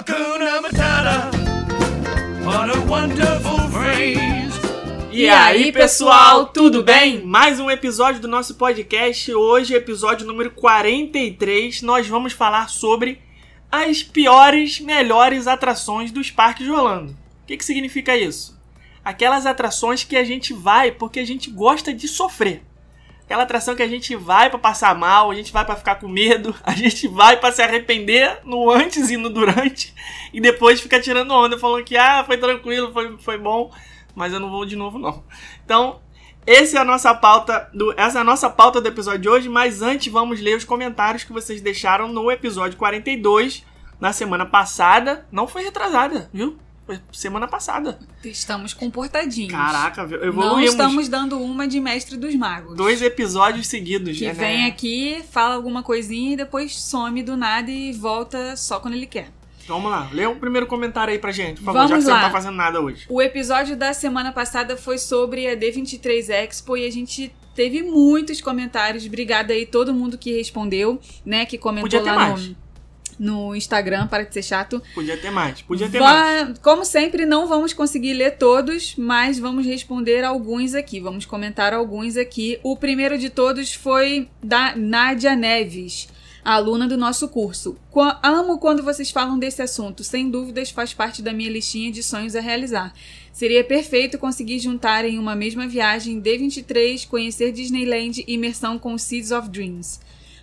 Hakuna Matata. What a wonderful phrase. E aí, pessoal, tudo bem? Mais um episódio do nosso podcast. Hoje, episódio número 43. Nós vamos falar sobre as piores, melhores atrações dos parques de Orlando. O que, que significa isso? Aquelas atrações que a gente vai porque a gente gosta de sofrer. Aquela atração que a gente vai para passar mal, a gente vai para ficar com medo, a gente vai para se arrepender no antes e no durante e depois ficar tirando onda falando que ah, foi tranquilo, foi, foi bom, mas eu não vou de novo não. Então, essa é a nossa pauta do essa é a nossa pauta do episódio de hoje, mas antes vamos ler os comentários que vocês deixaram no episódio 42 na semana passada, não foi retrasada, viu? Semana passada. Estamos comportadinhos. Caraca, Não evoluímos. estamos dando uma de Mestre dos Magos. Dois episódios seguidos, Que né? vem aqui, fala alguma coisinha e depois some do nada e volta só quando ele quer. Vamos lá, lê o primeiro comentário aí pra gente, por favor, Vamos já que você lá. não tá fazendo nada hoje. O episódio da semana passada foi sobre a D23 Expo e a gente teve muitos comentários. Obrigada aí todo mundo que respondeu, né? Que comentou Podia ter lá mais. No, Instagram, para de ser chato. Podia ter mais, podia ter mais. Va- Como sempre, não vamos conseguir ler todos, mas vamos responder alguns aqui. Vamos comentar alguns aqui. O primeiro de todos foi da Nádia Neves, a aluna do nosso curso. Qua- Amo quando vocês falam desse assunto. Sem dúvidas, faz parte da minha listinha de sonhos a realizar. Seria perfeito conseguir juntar em uma mesma viagem D23, conhecer Disneyland e imersão com Seeds of Dreams.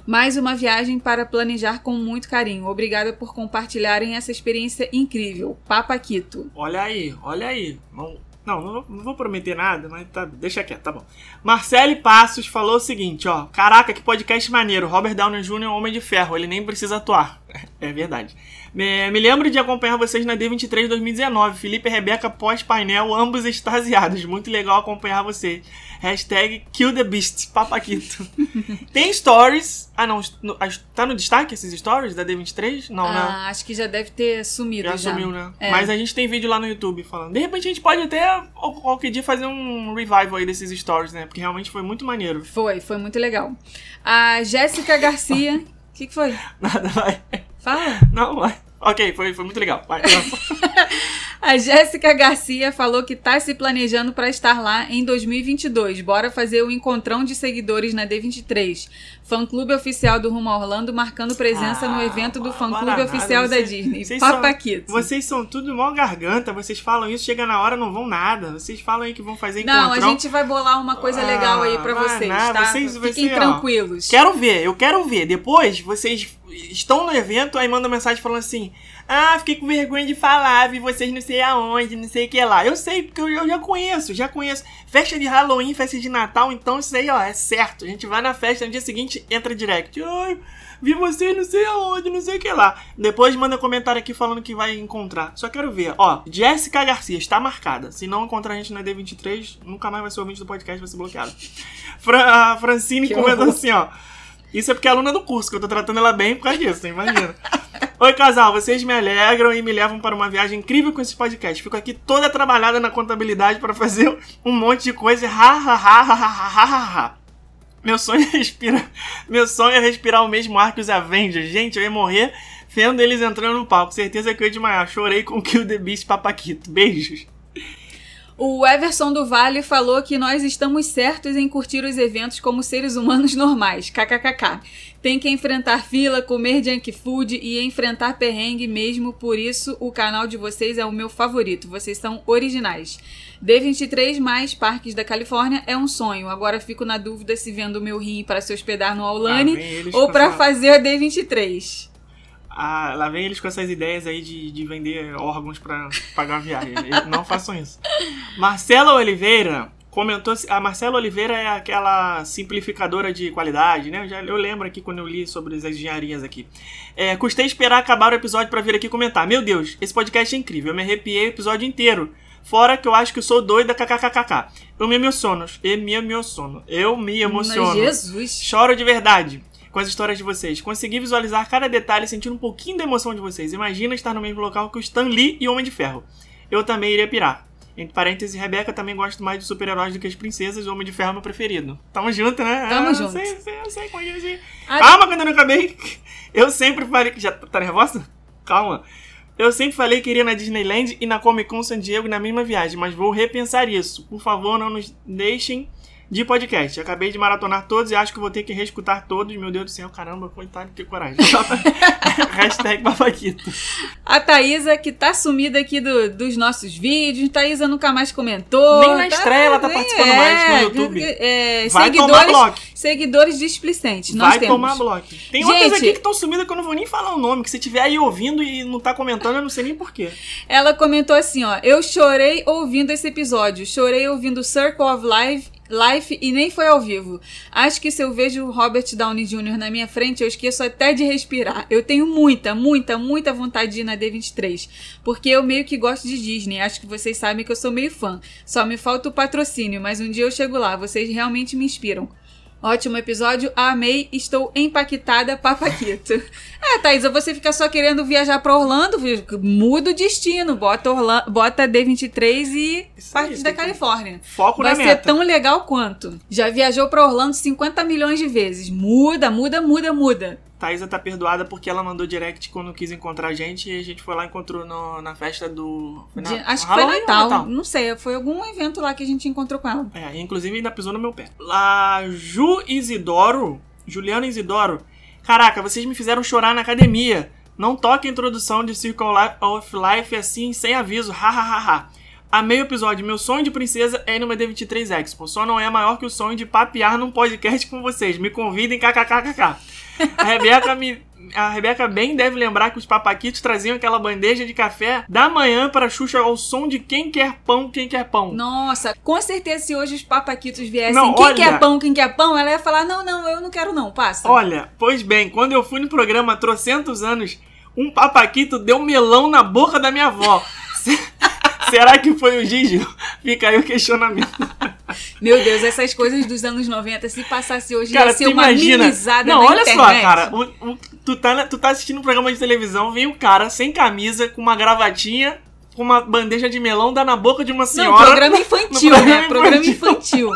Mais uma viagem para planejar com muito carinho. Obrigada por compartilharem essa experiência incrível. Papaquito. Olha aí, olha aí. Não, não, não não vou prometer nada, mas tá, deixa quieto, tá bom. Marcele Passos falou o seguinte, ó. Caraca, que podcast maneiro. Robert Downey Jr. é um homem de ferro, ele nem precisa atuar. É verdade. Me, me lembro de acompanhar vocês na D23 2019. Felipe e Rebeca pós-painel, ambos extasiados. Muito legal acompanhar vocês. Hashtag Kill the Beast, papaquito. Tem stories. Ah, não. Tá no destaque esses stories da D23? Não, né? Ah, acho que já deve ter sumido. Já Já, sumiu, né? É. Mas a gente tem vídeo lá no YouTube falando. De repente a gente pode até qual- qualquer dia fazer um revival aí desses stories, né? Porque realmente foi muito maneiro. Foi, foi muito legal. A Jéssica Garcia. O que, que foi? Nada, vai. Fala. Não, vai. Ok, foi, foi muito legal. Vai. A Jéssica Garcia falou que tá se planejando para estar lá em 2022. Bora fazer o encontrão de seguidores na D23. Fã clube oficial do Rumo Orlando marcando presença no Ah, evento do fã clube bananada, oficial da vocês- Disney. vocês são- Papaquito. Vocês são tudo mó garganta, vocês falam isso, chega na hora, não vão nada. Vocês falam aí que vão fazer Não, a encontrão. gente vai bolar uma coisa legal aí Ah, vai vocês, tá? vocês- Fiquem você, ó, tranquilos. Quero ver, eu quero ver. Depois, vocês estão no evento, aí mandam mensagem falando assim: Ah, fiquei com vergonha de falar, vi vocês não sei aonde, não sei o que lá. Eu sei, porque eu, eu já conheço, já conheço. Festa de Halloween, festa de Natal, então isso aí, ó, é certo. A gente vai na festa, no dia seguinte entra direct. Ai, vi vocês não sei aonde, não sei o que lá. Depois manda comentário aqui falando que vai encontrar. Só quero ver. Ó, Jéssica Garcia, está marcada. Se não encontrar a gente na D23, nunca mais vai ser ouvinte do podcast, vai ser bloqueado. Fra Francine Que horror. assim, ó. Isso é porque é aluna do curso, que eu tô tratando ela bem por causa disso, você imagina. Oi, casal, vocês me alegram e me levam para uma viagem incrível com esse podcast. Fico aqui toda trabalhada na contabilidade para fazer um monte de coisa. Ha, ha, ha, ha, ha, ha, ha. Meu sonho é respirar. Meu sonho é respirar o mesmo ar que os Avengers. Gente, eu ia morrer vendo eles entrando no palco. Certeza que eu ia desmaiar. Chorei com Kill the Beast Papaquito. Beijos. O Everson do Vale falou que nós estamos certos em curtir os eventos como seres humanos normais. KKKK. Tem que enfrentar fila, comer junk food e enfrentar perrengue mesmo, por isso o canal de vocês é o meu favorito. Vocês são originais. D23 mais Parques da Califórnia é um sonho. Agora fico na dúvida se vendo o meu rim para se hospedar no Aulane eles ou para fazer a D23. Ah, lá vem eles com essas ideias aí de, de vender órgãos pra pagar a viagem. Eles não façam isso. Marcela Oliveira comentou. A Marcela Oliveira é aquela simplificadora de qualidade, né? Eu, já, eu lembro aqui quando eu li sobre as engenharias aqui. É, custei esperar acabar o episódio pra vir aqui comentar. Meu Deus, esse podcast é incrível. Eu me arrepiei o episódio inteiro. Fora que eu acho que eu sou doida, kkkk. Eu me emociono. Eu me emociono. Eu me emociono. Mas Jesus. Choro de verdade com as histórias de vocês. Consegui visualizar cada detalhe e sentir um pouquinho da emoção de vocês. Imagina estar no mesmo local que o Stan Lee e o Homem de Ferro. Eu também iria pirar. Entre parênteses, Rebeca também gosta mais de super-heróis do que as princesas e o Homem de Ferro é meu preferido. Tamo junto, né? Tamo ah, junto. Eu sei, eu sei, eu sei. Ah, Calma, quando eu não acabei. Eu sempre falei. Já tá nervosa? Calma. Eu sempre falei que iria na Disneyland e na Comic Con San Diego na mesma viagem, mas vou repensar isso. Por favor, não nos deixem de podcast. Acabei de maratonar todos e acho que vou ter que reescutar todos. Meu Deus do céu, caramba, coitado, que coragem. Hashtag babaquito. A Thaísa, que tá sumida aqui do- dos nossos vídeos. Thaísa nunca mais comentou. Nem na estreia ela tá participando mais no YouTube. É, Vai tomar seguidores, bloco. seguidores displicentes. Nós Vai temos. tomar bloco. Tem outras Gente- aqui que estão sumidas que eu não vou nem falar o nome, que se tiver aí ouvindo e não tá comentando, eu não sei nem porquê. Ela comentou assim, ó. Eu chorei ouvindo esse episódio. Chorei ouvindo Circle of Life, Life e nem foi ao vivo. Acho que se eu vejo o Robert Downey Jr. na minha frente, eu esqueço até de respirar. Eu tenho muita, muita, muita vontade de ir na D23. Porque eu meio que gosto de Disney. Acho que vocês sabem que eu sou meio fã. Só me falta o patrocínio, mas um dia eu chego lá. Vocês realmente me inspiram. Ótimo episódio, amei, estou empaquitada, papaquito. É, Thaís, você fica só querendo viajar pra Orlando, muda o destino, bota, Orla bota D23 e Isso aí, parte da tem que- Califórnia. Foco Vai na ser meta. tão legal quanto. Já viajou pra Orlando 50 milhões de vezes. Muda, muda, muda, muda. Thaisa tá perdoada porque ela mandou direct quando quis encontrar a gente e a gente foi lá e encontrou no- na festa do. na- De- acho que foi ou Natal. Não sei, foi algum evento lá que a gente encontrou com ela. É, inclusive ainda pisou no meu pé. Lá, Ju Isidoro, Juliana Isidoro. Caraca, vocês me fizeram chorar na academia. Não toque a introdução de Circle of Life assim, sem aviso. Hahaha. Amei o episódio. Meu sonho de princesa é ir numa D23 Expo. Só não é maior que o sonho de papear num podcast com vocês. Me convidem, kkkk. A Rebeca me. A Rebeca bem deve lembrar que os papaquitos traziam aquela bandeja de café da manhã para Xuxa ao som de quem quer pão, quem quer pão. Nossa, com certeza se hoje os papaquitos viessem, Não, quem olha- quer pão, quem quer pão, ela ia falar, não, não, eu não quero não, passa. Olha, pois bem, quando eu fui no programa há trocentos anos, um papaquito deu melão na boca da minha avó. Se- Será que foi o Gigi? Fica aí o questionamento. Meu Deus, essas coisas dos anos 90, se passasse hoje, Cara, ia ser uma imagina. minimizada Não, olha internet. só, cara. o- o- tu, tá, tu tá assistindo um programa de televisão, vem um cara sem camisa, com uma gravatinha, com uma bandeja de melão, dá na boca de uma Não, senhora. programa infantil, no né? programa Programa infantil. infantil.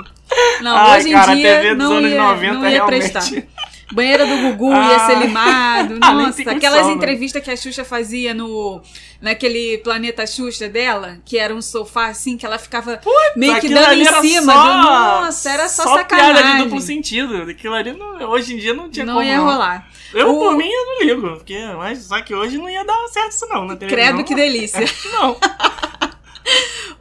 Não, Ai, hoje em cara, a dia TV dos não, anos ia, 90 não ia realmente. prestar. Banheira do Gugu ia Ah. ser limado. Nossa, aquelas né? entrevistas que a Xuxa fazia no naquele planeta Xuxa dela, que era um sofá assim, que ela ficava meio que dando em cima. só- do- Nossa, era só, piada sacanagem. de duplo sentido. Aquilo ali, não- hoje em dia, não tinha não como. ia rolar. Eu, O- por mim, eu não ligo. Porque, mas só que hoje não ia dar certo isso não na televisão. Credo que delícia. Não.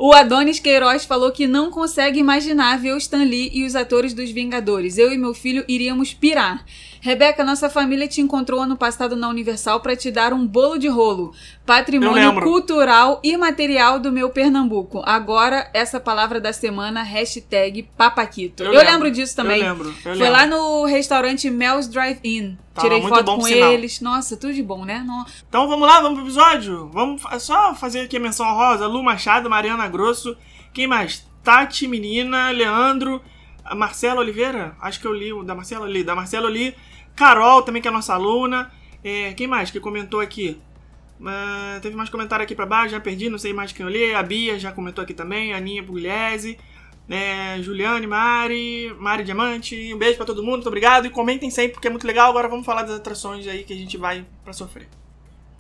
O Adonis Queiroz falou que não consegue imaginar ver o Stan Lee e os atores dos Vingadores. Eu e meu filho iríamos pirar. Rebeca, nossa família te encontrou ano passado na Universal para te dar um bolo de rolo. Eu Patrimônio lembro. cultural e material do meu Pernambuco. Agora, essa palavra da semana, hashtag papaquito. Eu, lembro. disso também. Eu lembro. Eu Foi lembro. lá no restaurante Mel's Drive-In. Tava Tirei muito foto bom, com sinal. eles. Nossa, tudo de bom, né? Então vamos lá, vamos pro episódio? Vamos só fazer aqui a menção rosa. Lu Machado, Mariana Grosso. Quem mais? Tati, menina, Leandro, Marcela Oliveira. Acho que eu li o da Marcela ali. Da Marcela eu li. Carol, também que é nossa aluna. É, quem mais que comentou aqui? Ah, teve mais comentário aqui pra baixo, já perdi, não sei mais quem eu li. A Bia já comentou aqui também. A Aninha Pugliese. É, Juliane, Mari, Mari Diamante. Um beijo pra todo mundo, muito obrigado. E comentem sempre, porque é muito legal. Agora vamos falar das atrações aí que a gente vai pra sofrer.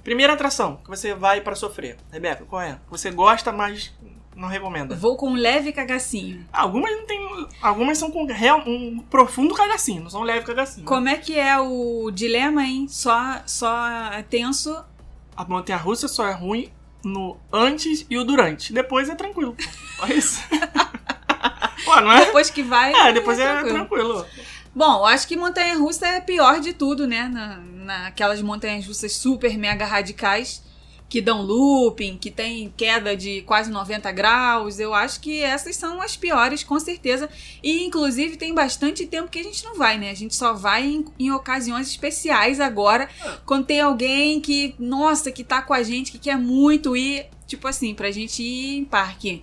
Primeira atração que você vai pra sofrer. Rebeca, qual é? Você gosta, mas não recomenda. Vou com um leve cagacinho. Algumas não tem. Algumas são com real, um profundo cagacinho, não são leve cagacinho. Como é que é o dilema, hein? Só, só é tenso. A montanha russa só é ruim no antes e o durante. Depois é tranquilo. Olha isso. Pô, não é? Depois que vai. É, depois é tranquilo. tranquilo. Bom, eu acho que montanha russa é pior de tudo, né? Na, naquelas montanhas russas super mega radicais que dão looping, que tem queda de quase 90 graus. Eu acho que essas são as piores, com certeza. E inclusive tem bastante tempo que a gente não vai, né? A gente só vai em, em ocasiões especiais agora, quando tem alguém que, nossa, que tá com a gente, que quer muito ir, tipo assim, pra gente ir em parque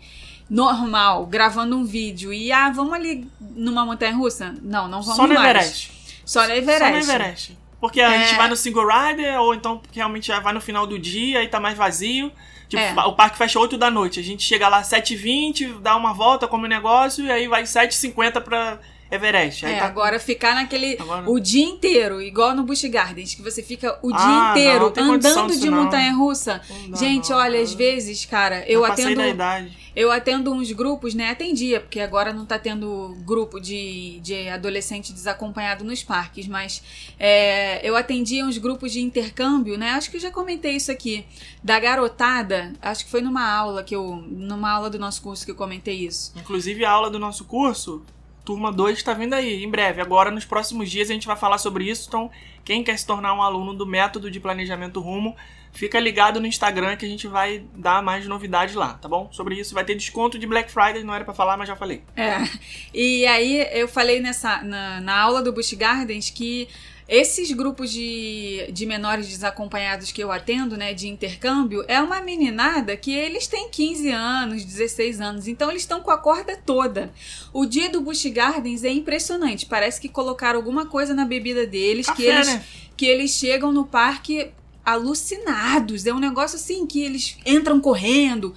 normal, gravando um vídeo e ah, vamos ali numa montanha russa? Não, não vamos Só no mais. Everest. Só no Everest. Só no Everest. Porque a É. gente vai no single rider, ou então porque realmente já vai no final do dia e tá mais vazio. Tipo, É. o parque fecha 8 da noite. A gente chega lá às 7h20, dá uma volta, come um negócio, e aí vai 7h50 pra Everest. Aí É, tá- agora ficar naquele. Agora- O dia inteiro, igual no Busch Gardens, que você fica o Ah, dia inteiro não, andando de montanha russa. Dá, Gente, não. olha, às vezes, cara, eu passei atendo. da idade. Eu atendo uns grupos, né? Atendia, porque agora não tá tendo grupo de, de adolescente desacompanhado nos parques, mas é, eu atendia uns grupos de intercâmbio, né? Acho que eu já comentei isso aqui. Da garotada, acho que foi numa aula que eu. numa aula do nosso curso que eu comentei isso. Inclusive, a aula do nosso curso, turma 2, está vindo aí, em breve. Agora, nos próximos dias, a gente vai falar sobre isso. Então, quem quer se tornar um aluno do método de planejamento rumo, fica ligado no Instagram que a gente vai dar mais novidades lá, tá bom? Sobre isso, vai ter desconto de Black Friday, não era pra falar, mas já falei. É. E aí eu falei nessa na, na aula do Busch Gardens que esses grupos de, de menores desacompanhados que eu atendo, né, de intercâmbio, é uma meninada que eles têm 15 anos, 16 anos, então eles estão com a corda toda. O dia do Busch Gardens é impressionante, parece que colocaram alguma coisa na bebida deles, que eles né? que eles chegam no parque alucinados. É um negócio assim que eles entram correndo.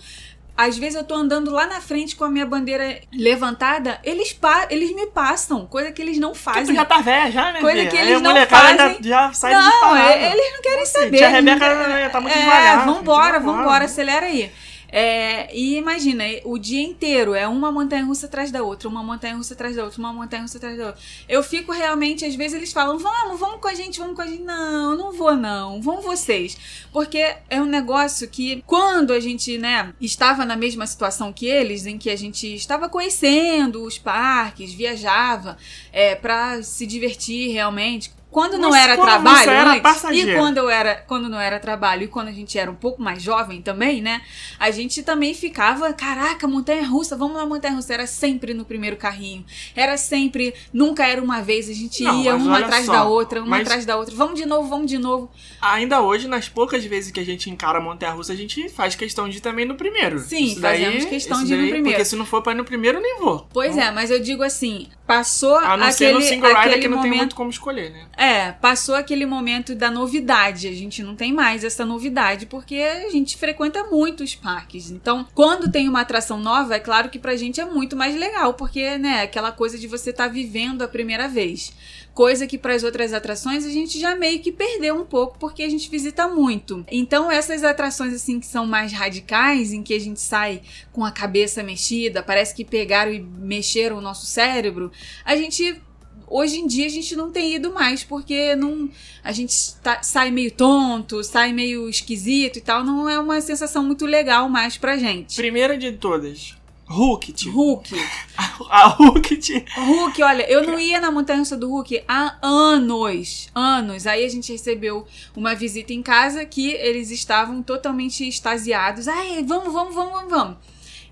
Às vezes eu tô andando lá na frente com a minha bandeira levantada, eles, pa eles me passam, coisa que eles não tu fazem. já tá velha, já, né? Coisa filha? que eles não fazem. ainda já sai não, disparada. é- eles não querem saber. Tia Rebeca tá muito é, devagar, vambora, vambora. acelera aí. É, e imagina, o dia inteiro é uma montanha russa atrás da outra, uma montanha russa atrás da outra, uma montanha russa atrás da outra. Eu fico realmente, às vezes eles falam, vamos, vamos com a gente, vamos com a gente. Não, não vou não, vão vocês. Porque é um negócio que, quando a gente, né, estava na mesma situação que eles, em que a gente estava conhecendo os parques, viajava é, para se divertir realmente. Quando não era quando trabalho era antes, passageiro. e quando eu era, quando não era trabalho e quando a gente era um pouco mais jovem também, né? A gente também ficava, caraca, montanha russa, vamos na montanha russa. Era sempre no primeiro carrinho. Era sempre, nunca era uma vez, a gente Não, ia uma atrás só, da outra, uma atrás da outra. Vamos de novo, vamos de novo. Ainda hoje, nas poucas vezes que a gente encara a Montanha Russa, a gente faz questão de ir também no primeiro. Sim, Isso daí- fazemos questão isso de ir no daí, primeiro. Porque se não for pra ir no primeiro, eu nem vou. Pois Então, é, mas eu digo assim, passou A não ser aquele, no single rider que não tem momento muito como escolher, né? É, passou aquele momento da novidade. A gente não tem mais essa novidade porque a gente frequenta muito os parques. Então, quando tem uma atração nova, é claro que pra gente é muito mais legal, porque, né, aquela coisa de você estar vivendo a primeira vez. Coisa que para as outras atrações a gente já meio que perdeu um pouco porque a gente visita muito. Então, essas atrações assim que são mais radicais, em que a gente sai com a cabeça mexida, parece que pegaram e mexeram o nosso cérebro, a gente hoje em dia a gente não tem ido mais, porque não, a gente tá- sai meio tonto, sai meio esquisito e tal. Não é uma sensação muito legal mais pra gente. Primeira de todas, Hulk. Hulk. A Hulk. Hulk, olha, eu não ia na montanha russa do Hulk há anos. Anos. Aí a gente recebeu uma visita em casa que eles estavam totalmente extasiados. Ai, vamos, vamos, vamos, vamos, vamos.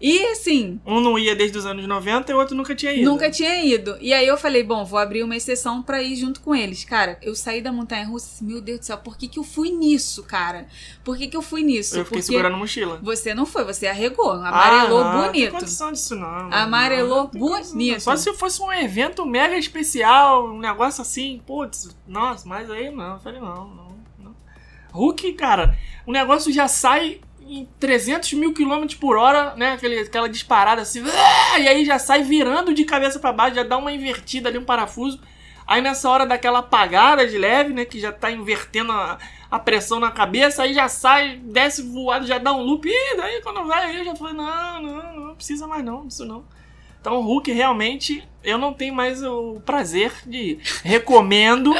E assim, Um não ia desde os anos 90 e o outro nunca tinha ido. Nunca tinha ido. E aí eu falei, bom, vou abrir uma exceção pra ir junto com eles. Cara, eu saí da montanha russa, assim, meu Deus do céu, por que, que eu fui nisso, cara? Por que, que eu fui nisso? Eu fiquei Porque segurando a mochila. você não foi, você arregou, amarelou Ah, não, Não tem bonito. condição disso, não. Amarelou Não condição, bonito. não. Só se fosse um evento mega especial, um negócio assim, putz, nossa, mas aí não. Eu falei, não, não, não. Hulk, cara, o negócio já sai em 300 mil quilômetros por hora, né? Aquele, aquela disparada assim, ah, e aí já sai virando de cabeça pra baixo, já dá uma invertida ali, um parafuso. Aí nessa hora daquela apagada de leve, né? Que já tá invertendo a, a pressão na cabeça, aí já sai, desce voado, já dá um loop. E daí quando vai aí eu já falei, não, não, não precisa mais não, isso não. Então o Hulk realmente eu não tenho mais o prazer de. Recomendo.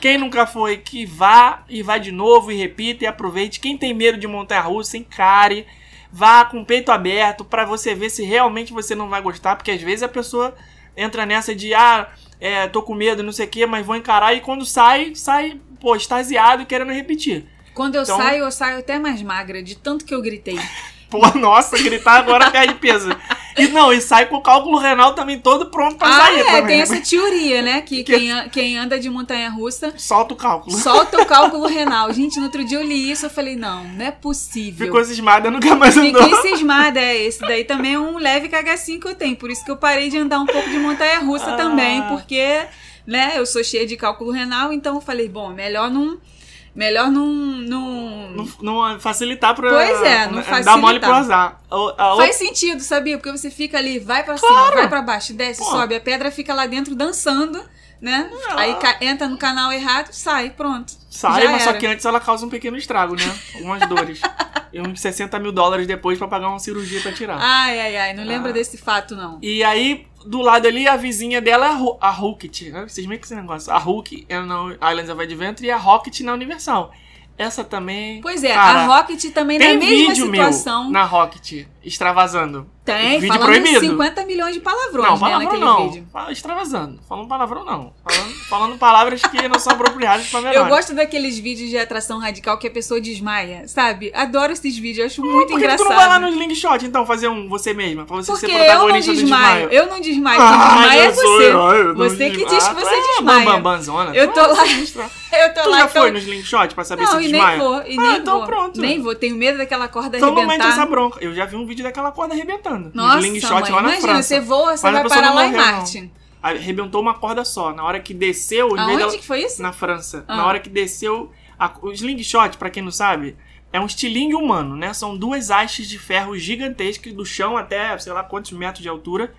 Quem nunca foi, que vá e vá de novo e repita e aproveite. Quem tem medo de montanha russa, encare. Vá com o peito aberto pra você ver se realmente você não vai gostar, porque às vezes a pessoa entra nessa de ah, é, tô com medo, não sei o que, mas vou encarar e quando sai, sai, pô, extasiado e querendo repetir. Quando eu Então- saio, eu saio até mais magra, de tanto que eu gritei. Pô, nossa, gritar agora perde peso. E não, e sai com o cálculo renal também todo pronto pra ah, sair é, também. tem né? essa teoria, né? Que Que- quem, quem anda de montanha russa Solta o cálculo. solta o cálculo renal. Gente, no outro dia eu li isso, eu falei, não, não é possível. Ficou cismada, nunca mais andou. Fiquei cismada, é. Esse daí também é um leve cagacinho que eu tenho. Por isso que eu parei de andar um pouco de montanha russa Ah. também, porque, né, eu sou cheia de cálculo renal, então eu falei, bom, melhor não. Melhor não. não... Não, não facilitar pra. Pois é, não Dar facilitar. mole pro azar. A- a outra- Faz sentido, sabia? Porque você fica ali, vai pra cima, vai pra baixo, desce, Pô. sobe. A pedra fica lá dentro dançando, né? Aí entra no canal errado, sai, pronto. Sai, Já mas só era. que antes ela causa um pequeno estrago, né? Algumas dores. e uns 60 mil dólares depois pra pagar uma cirurgia pra tirar. Ai, ai, ai, não lembra Ah. desse fato, não. E aí, do lado ali, a vizinha dela é a, Ru- a Rocket. né? Vocês meio que esse negócio. A Hulk é na Islands of Adventure e a Rocket na Universal. Essa também. Pois é, cara, a Rocket também Tem na mesma vídeo situação. meu na Rocket, extravasando. Tem, vídeo proibido. 50 milhões de palavrões, Não, né, palavrão naquele não. vídeo. Extravasando. Falando palavrão não. Falando, falando palavras que não são apropriadas pra menores. Eu gosto daqueles vídeos de atração radical que a pessoa desmaia, sabe? Adoro esses vídeos, acho muito Por que que engraçado. tu não vai lá no Slingshot, então, fazer um você mesma? Pra você Porque ser eu não protagonista desmaio. Eu não desmaio. Quem desmaia é eu sou você. eu não Você que diz que Ah, você é desmaia. bambambanzona. Eu Tu tô é lá-. Eu tô Tu lá já então- foi no Slingshot pra saber Não, se e nem desmaia? vou, e ah, nem então vou. pronto. Nem vou, tenho medo daquela corda Então não mete essa arrebentar. bronca. Eu já vi um vídeo daquela corda arrebentando. no Nossa, Slingshot lá na imagina, França. você voa, você Mas vai parar lá em não. Marte. Arrebentou uma corda só. Na hora que desceu, Aonde dela... que foi isso? Na França. Ah. Na hora que desceu... a- O slingshot, pra quem não sabe, é um estilingue humano, né? São duas hastes de ferro gigantescas do chão até, sei lá quantos metros de altura.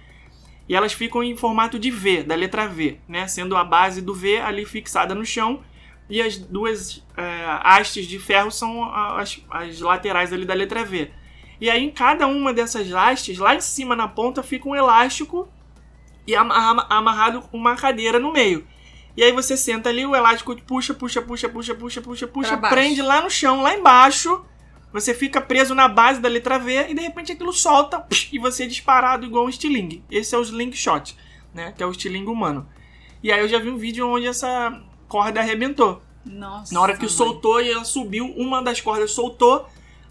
E elas ficam em formato de V, da letra V, né? Sendo a base do V ali fixada no chão. E as duas é, hastes de ferro são as, as laterais ali da letra V. E aí, em cada uma dessas hastes, lá em cima na ponta, fica um elástico e ama- ama- amarrado uma cadeira no meio. E aí você senta ali, o elástico puxa, puxa, puxa, puxa, puxa, puxa, puxa, prende lá no chão, lá embaixo. Você fica preso na base da letra V e de repente aquilo solta psh, e você é disparado igual um estilingue. Esse é o slingshot, né? Que é o estilingue humano. E aí eu já vi um vídeo onde essa corda arrebentou. Nossa. Na hora que mãe. soltou e ela subiu, uma das cordas soltou.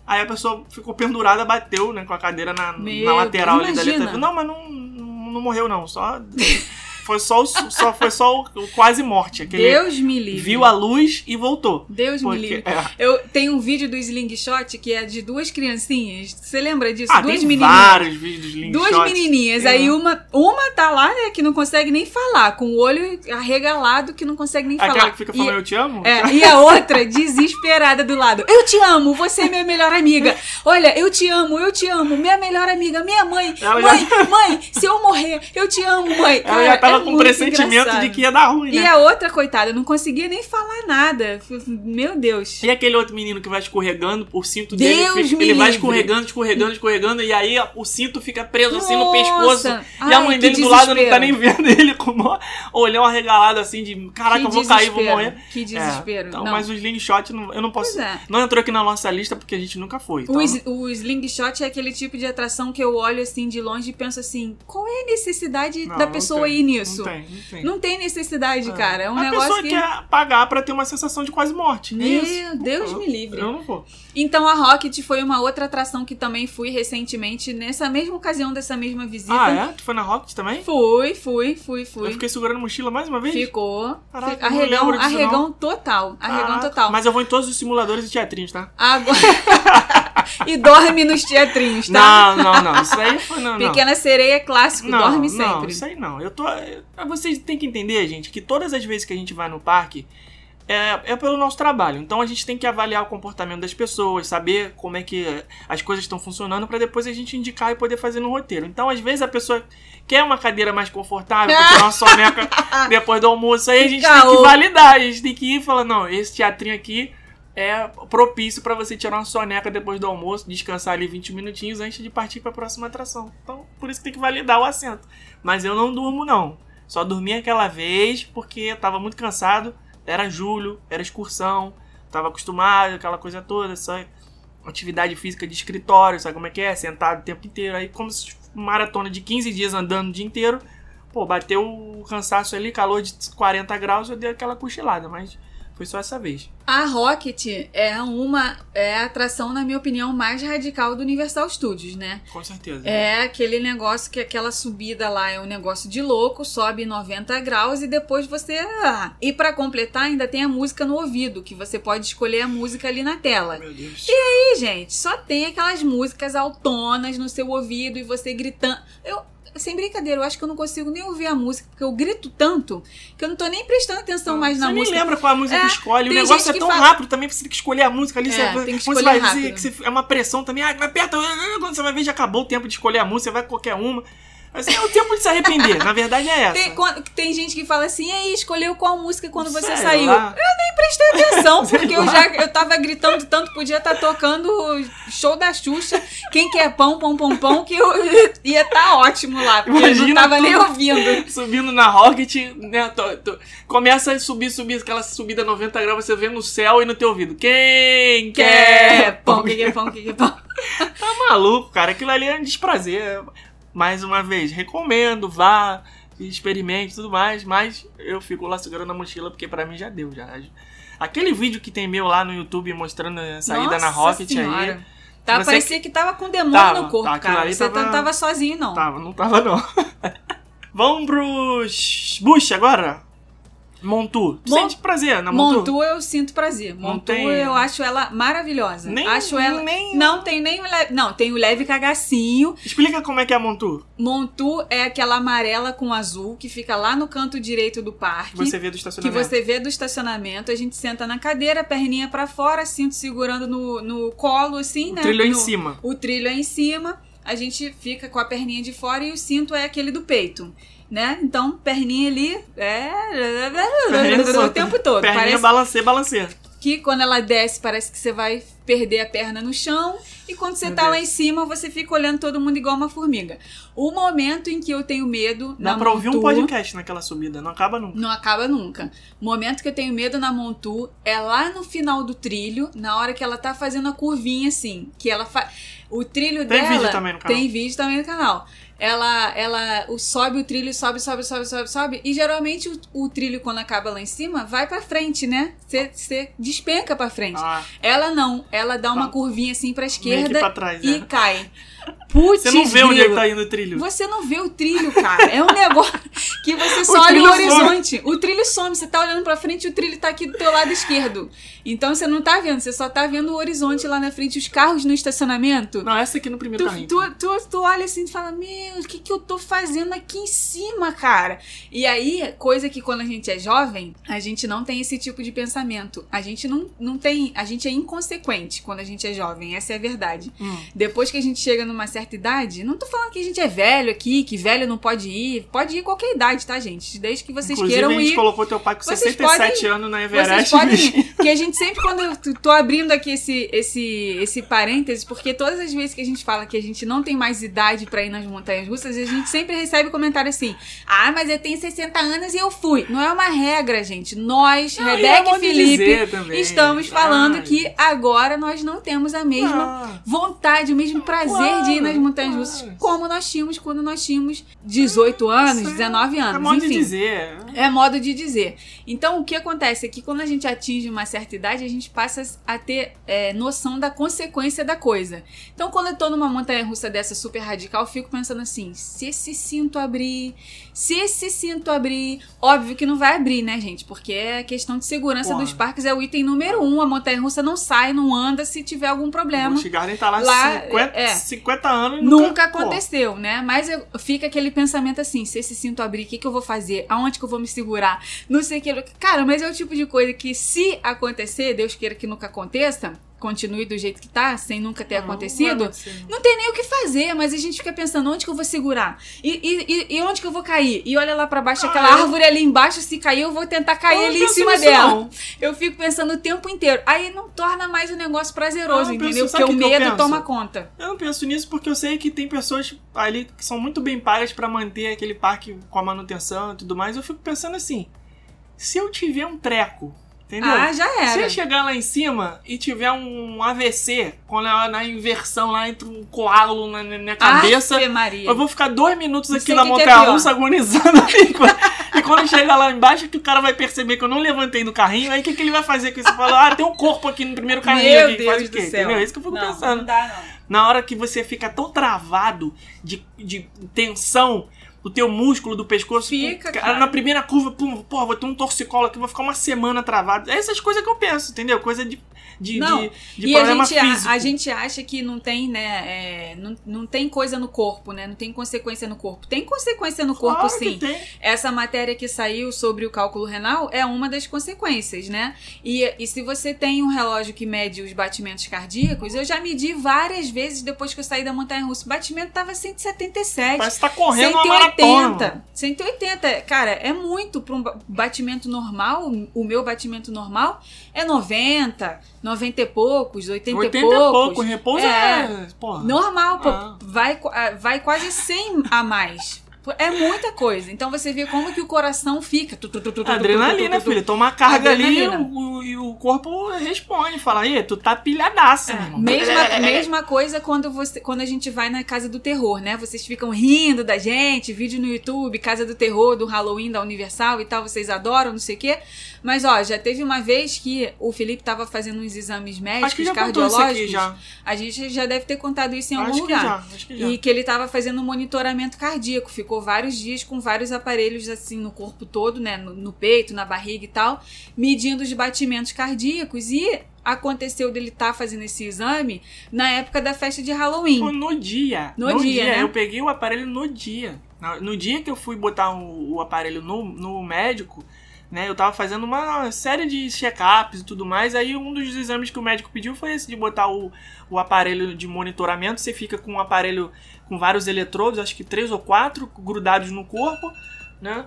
Aí a pessoa ficou pendurada, bateu, né, com a cadeira na, na lateral ali da letra. Não, mas não, não, não morreu não, só foi só o, só foi só o, o quase morte, aquele Deus me livre. viu a luz e voltou. Deus me Porque- livre. é. Eu tenho um vídeo do Slingshot que é de duas criancinhas. Você lembra disso? Ah, duas tem menininhas. vários vídeos de slingshot. Duas menininhas. É. Aí uma, uma tá lá, né, que não consegue nem falar, com o olho arregalado, que não consegue nem Aquela falar. que fica E- falando eu te amo? É, e a outra desesperada do lado. Eu te amo, você é minha melhor amiga. Olha, eu te amo, eu te amo, minha melhor amiga, minha mãe. Ela mãe, já- mãe, se eu morrer, eu te amo, mãe. Ela já Cara, tava é com muito pressentimento engraçado. de que ia dar ruim, E né? a outra, coitada, não conseguia nem falar nada. Meu Deus. E aquele outro menino que vai escorregando, o cinto dele Deus fica- me ele vai livre. escorregando, escorregando, escorregando, e aí o cinto fica preso assim no Nossa. pescoço. e Ai, a mãe dele do lado não tá nem vendo ele com o olhão arregalado assim de caraca, que eu vou cair, vou morrer. Que É, desespero. então, não. mas o slingshot eu não posso. É. Não entrou aqui na nossa lista porque a gente nunca foi. Então, O, o slingshot é aquele tipo de atração que eu olho assim de longe e penso assim: qual é a necessidade não, da pessoa ir nisso? Não tem, não tem. Não tem necessidade, cara. É um a negócio pessoa que. quer pagar pra ter uma sensação de quase morte. Meu Isso. Deus Eu- me livre. Eu não vou. Então a Rocket foi uma outra atração que também fui recentemente, nessa mesma ocasião dessa mesma visita. Ah, é? Tu foi na Rocket também? Fui, fui, fui, fui. Eu fiquei segurando a mochila mais uma vez? Ficou. Caraca, arregão, disso, arregão total. Arregão Caraca, total. Mas eu vou em todos os simuladores e teatrinhos, tá? Agora... e dorme nos teatrinhos, tá? Não, não, não. Isso aí foi. Não, não. Pequena sereia é clássico, Não, dorme não, sempre. isso aí não. Eu tô. Vocês têm que entender, gente, que todas as vezes que a gente vai no parque é, é pelo nosso trabalho. Então a gente tem que avaliar o comportamento das pessoas, saber como é que as coisas estão funcionando pra depois a gente indicar e poder fazer no roteiro. Então, às vezes, a pessoa quer uma cadeira mais confortável, pra tirar uma soneca depois do almoço. Aí a gente tem Caô. que validar, a gente tem que ir e falar, não, esse teatrinho aqui é propício pra você tirar uma soneca depois do almoço, descansar ali 20 minutinhos antes de partir pra próxima atração. Então, por isso tem que validar o assento. Mas eu não durmo, não. Só dormi aquela vez porque eu tava muito cansado. Era julho, era excursão, tava acostumado, aquela coisa toda, só atividade física de escritório, sabe como é que é? Sentado o tempo inteiro. Aí, como se maratona de 15 dias andando o dia inteiro, pô, bateu o cansaço ali, calor de 40 graus, eu dei aquela cochilada, mas foi só essa vez. A Rocket é uma é a atração, na minha opinião, mais radical do Universal Studios, né? Com certeza. É aquele negócio que aquela subida lá é um negócio de louco, sobe 90 graus e depois você. Ah, e pra completar, ainda tem a música no ouvido, que você pode escolher a música ali na tela. Meu Deus. E, gente, só tem aquelas músicas autonas no seu ouvido e você gritando. Eu. Sem brincadeira, eu acho que eu não consigo nem ouvir a música, porque eu grito tanto que eu não tô nem prestando atenção mais na você música. nem lembra qual a música É, que escolhe. O negócio é tão fala- rápido também, você tem que escolher a música ali. É, você, tem que escolher você vai rápido. dizer que você- é uma pressão também. Ah, aperta. Quando você vai ver, já acabou o tempo de escolher a música, você vai qualquer uma. Assim, é o tempo de se arrepender. Na verdade é essa. Tem, quando- tem gente que fala assim, e aí, escolheu qual música quando você Sei saiu? lá. prestei atenção, porque eu já eu tava gritando tanto, podia estar tocando show da Xuxa, quem quer pão, pão, pão, pão, que eu ia estar ótimo lá, porque eu não Imagina tava nem ouvindo. Subindo na Rocket, né? tô- tô- começa a subir, subir, aquela subida 90 graus, você vê no céu e no teu ouvido. Quem Quer quer pão, quem quer pão, quem quer pão. Tá maluco, cara. Aquilo ali é um desprazer. Mais uma vez, recomendo, vá, experimente e tudo mais, mas eu fico lá segurando a mochila porque pra mim já deu, já. Aquele vídeo que tem meu lá no YouTube mostrando a saída na Nossa Rocket Senhora. aí. Tá, Você- parecia que tava com demônio Tava, no corpo, tá, cara. Você tava- não tava sozinho, não. Tava, não tava não. Vamos pros Bush agora? Montu. Tu Mon- Sente prazer na Montu? Montu eu sinto prazer. Não Montu tem- eu acho ela maravilhosa. Nem- acho ela. nem- Não tem nem o leve. Não, tem o leve cagacinho. Explica como é que é a Montu. Montu é aquela amarela com azul que fica lá no canto direito do parque. Que você vê do que estacionamento. você vê do estacionamento, a gente senta na cadeira, perninha pra fora, cinto segurando no, no colo, assim, O né? trilho é em cima. O trilho é em cima, a gente fica com a perninha de fora e o cinto é aquele do peito, né? Então, perninha ali é. Perninha o tempo todo. Perninha Parece balanceia, balanceia. que quando ela desce, parece que você vai perder a perna no chão. E quando você Meu tá Deus. lá em cima, você fica olhando todo mundo igual uma formiga. O momento em que eu tenho medo Dá na pra ouvir um podcast naquela subida, não acaba nunca. não acaba nunca. O momento que eu tenho medo na Montu é lá no final do trilho, na hora que ela tá fazendo a curvinha assim, que ela faz o trilho Tem dela vídeo também no canal. Tem vídeo também no canal. Ela ela o- sobe o trilho, sobe, sobe, sobe, sobe, sobe, e geralmente o, o trilho quando acaba lá em cima vai pra frente, né? Você despenca pra frente. Ah, Ela não, ela dá uma Tá. curvinha assim pra esquerda pra trás, e né? cai. Putz, Você não vê onde é que grilo. tá indo o trilho. Você não vê o trilho, cara. É um negócio que você só O olha o trilho some. horizonte. O trilho some. Você tá olhando pra frente e o trilho tá aqui do teu lado esquerdo. Então você não tá vendo, você só tá vendo o horizonte lá na frente, os carros no estacionamento. Não, essa aqui no primeiro Tu, carrinho. tu, tu, tu olha assim e fala, meu, o que, que eu tô fazendo aqui em cima, cara? E aí, coisa que quando a gente é jovem, a gente não tem esse tipo de pensamento. A gente não, não tem. A gente é inconsequente quando a gente é jovem, essa é a verdade. Hum. Depois que a gente chega numa certa idade, não tô falando que a gente é velho aqui, que velho não pode ir. Pode ir qualquer idade, tá, gente? Desde que vocês Inclusive, queiram a gente ir. colocou teu pai com Vocês 67 podem- anos na Vocês Everest. podem bicho. ir. Porque a gente sempre, quando eu tô abrindo aqui esse, esse, esse parêntese, porque todas as vezes que a gente fala que a gente não tem mais idade pra ir nas montanhas russas, a gente sempre recebe comentário assim: ah, mas eu tenho 60 anos e eu fui. Não é uma regra, gente. Nós, Não, Rebeca e Felipe, estamos falando Ai. que agora nós não temos a mesma Ah, vontade, o mesmo prazer de ir nas montanhas russas, como nós tínhamos quando nós tínhamos 18 anos, isso é- 19 anos, É modo enfim. de dizer. É modo de dizer. Então, o que acontece é que quando a gente atinge uma certa idade, a gente passa a ter é, noção da consequência da coisa. Então, quando eu tô numa montanha russa dessa super radical, eu fico pensando assim: se esse cinto abrir, se esse cinto abrir. Óbvio que não vai abrir, né, gente? Porque é questão de segurança Porra. dos parques, é o item número um. A montanha russa não sai, não anda se tiver algum problema. O Busch Garden tá lá, Lá, 50, é. 50 anos e Nunca pô, aconteceu, né? Mas eu- fica aquele pensamento assim: se esse cinto abrir, o que, que eu vou fazer? Aonde que eu vou me segurar? Não sei o que. Cara, mas é o tipo de coisa que, se acontecer, Deus queira que nunca aconteça, continue do jeito que tá, sem nunca ter não, não acontecido. acontecer. Não tem nem o que fazer, mas a gente fica pensando onde que eu vou segurar? E, e, e- onde que eu vou cair? E olha lá pra baixo, Ah, aquela eu- árvore ali embaixo, se cair, eu vou tentar cair Eu não ali em cima dela. não. Eu fico pensando o tempo inteiro. Aí não torna mais o negócio prazeroso, Não, eu entendeu? penso- Porque o medo toma conta. Eu não penso nisso porque eu sei que tem pessoas ali que são muito bem pagas pra manter aquele parque com a manutenção e tudo mais. Eu fico pensando assim: se eu tiver um treco, entendeu? Ah, já Se era. eu chegar lá em cima e tiver um AVC, quando é na inversão lá entra um coágulo na minha cabeça, Ave Maria. eu vou ficar dois minutos aqui na é montanha russa agonizando. E quando- e quando chegar lá embaixo, que o cara vai perceber que eu não levantei do carrinho, aí o que, que ele vai fazer com isso? Fala, ah, tem um corpo aqui no primeiro carrinho. Meu aqui, faz Deus o quê? do céu. Entendeu? É isso que eu fico não, pensando. Não dá, não. Na hora que você fica tão travado de, de tensão do teu músculo do pescoço, Fica, pô, cara. na primeira curva, pum, pô, vou ter um torcicolo aqui, vou ficar uma semana travado. É essas coisas que eu penso, entendeu? Coisa de de, Não, de, de e a problema gente, a, físico. a gente acha que não tem, né? é, não, não tem coisa no corpo, né? Não tem consequência no corpo. Tem consequência no corpo, Claro sim. Essa matéria que saiu sobre o cálculo renal é uma das consequências, né? E, e se você tem um relógio que mede os batimentos cardíacos, eu já medi várias vezes depois que eu saí da montanha russa. O batimento tava 177. Parece que tá correndo uma maratona. 180. 180. Cara, é muito para um ba- batimento normal. O meu batimento normal é 90, 90 e poucos, 80, 80 e e poucos. pouco, repouso é. É. porra. Normal, pô, Ah. vai, ah, vai quase 100 a mais. É muita coisa. Então você vê como que o coração fica. Tu, tu, tu, Adrenalina, filho. Toma carga ali e Adrenalina. o, e o corpo responde. Fala, aí, tu tá pilhadaça, meu É, irmão. mesma, mesma coisa quando, você, quando a gente vai na Casa do Terror, né? Vocês ficam rindo da gente, vídeo no YouTube, Casa do Terror, do Halloween, da Universal e tal, vocês adoram, não sei o quê. Mas, ó, já teve uma vez que o Felipe tava fazendo uns exames médicos, que cardiológicos. A gente já deve ter contado isso em algum Acho que lugar. já, acho que já. E que ele tava fazendo um monitoramento cardíaco. Ficou vários dias com vários aparelhos assim no corpo todo, né? No, no peito, na barriga e tal, medindo os batimentos cardíacos. E aconteceu dele estar fazendo esse exame na época da festa de Halloween. No dia. No dia, né? Eu peguei o aparelho no dia. No, no dia que eu fui botar o, o aparelho no, no médico, né? Eu tava fazendo uma série de check-ups e tudo mais. Aí um dos exames que o médico pediu foi esse de botar o, o aparelho de monitoramento. Você fica com um aparelho com vários eletrodos, acho que três ou quatro, grudados no corpo, né?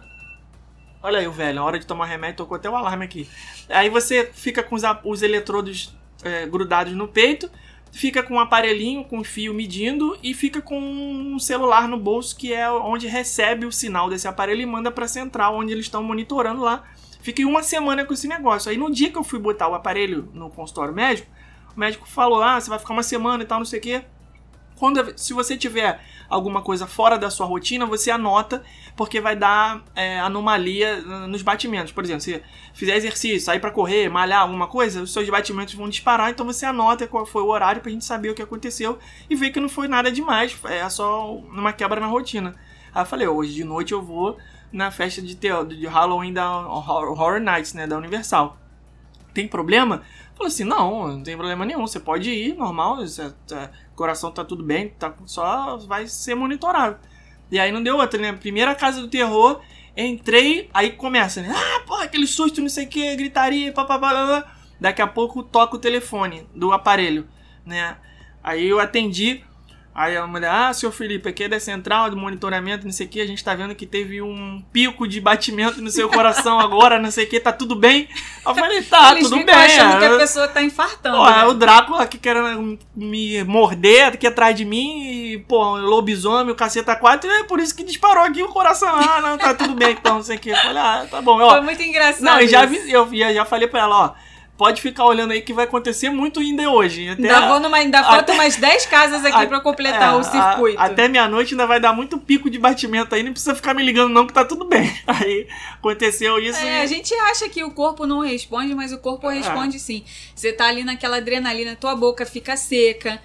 Olha aí velho, a hora de tomar remédio, tocou até o alarme aqui. Aí você fica com os, os eletrodos é, grudados no peito, fica com um aparelhinho com fio medindo e fica com um celular no bolso que é onde recebe o sinal desse aparelho e manda para central onde eles estão monitorando lá. Fiquei uma semana com esse negócio. Aí no dia que eu fui botar o aparelho no consultório médico, o médico falou: "Ah, você vai ficar uma semana e tal, não sei o quê". Quando, se você tiver alguma coisa fora da sua rotina, você anota, porque vai dar é, anomalia uh, nos batimentos. Por exemplo, se fizer exercício, sair pra correr, malhar, alguma coisa, os seus batimentos vão disparar, então você anota qual foi o horário pra gente saber o que aconteceu e ver que não foi nada demais, é só uma quebra na rotina. Aí eu falei, hoje de noite eu vou na festa de, de Halloween da Horror Horror Nights, né, da Universal. Tem problema? Falou assim, não, não tem problema nenhum, você pode ir, normal, você, tá- coração tá tudo bem, tá, só vai ser monitorado. E aí não deu outra, né? Primeira casa do terror, entrei, aí começa, né? Ah, porra, aquele susto, não sei o que, gritaria, papapá. Daqui a pouco toca o telefone do aparelho, né? Aí eu atendi, aí a mulher, ah, senhor Felipe, aqui é da central do monitoramento, não sei o que, a gente tá vendo que teve um pico de batimento no seu coração agora, não sei o que, tá tudo bem? Eu falei, tá, Eles tudo bem. achando que é. a pessoa tá infartando. Pô, né? é o Drácula aqui querendo me morder aqui atrás de mim, e, pô, lobisomem, o caceta 4, e é por isso que disparou aqui o coração. Ah, não, tá tudo bem então, não sei o que. Eu falei, ah, tá bom, Foi ó. muito engraçado. Não, e já, eu já, já falei pra ela, ó, pode ficar olhando aí que vai acontecer muito ainda hoje. Até, Ainda, vou numa, ainda falta até- umas 10 casas aqui a- pra completar é, o circuito. a- até meia-noite ainda vai dar muito pico de batimento aí, não precisa ficar me ligando não que tá tudo bem. Aí aconteceu isso É, e... a gente acha que o corpo não responde, mas o corpo responde sim. Você tá ali naquela adrenalina, tua boca fica seca,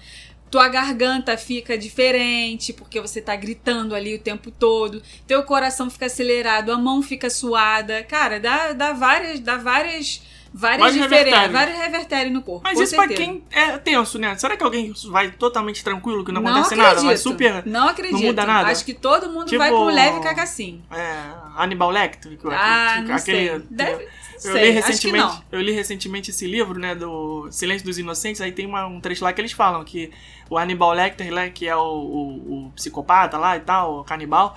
tua garganta fica diferente, porque você tá gritando ali o tempo todo, teu coração fica acelerado, a mão fica suada. Cara, dá, dá várias. Dá várias. Várias Vários diferenças, vários revertérios no corpo. Mas isso pra certeza. quem é tenso, né? Será que alguém vai totalmente tranquilo, que não, Não acontece acredito. nada? Vai super... Não acredito. muda nada? Acho que todo mundo Tipo- vai com leve cagacinho. É, Hannibal Lecter? que- Ah, não aquele- sei. Deve, Eu sei, li, recentemente, não. eu li recentemente esse livro, né, do Silêncio dos Inocentes, aí tem uma- um trecho lá que eles falam que o Hannibal Lecter, né, que é o, o- o psicopata lá e tal, o canibal,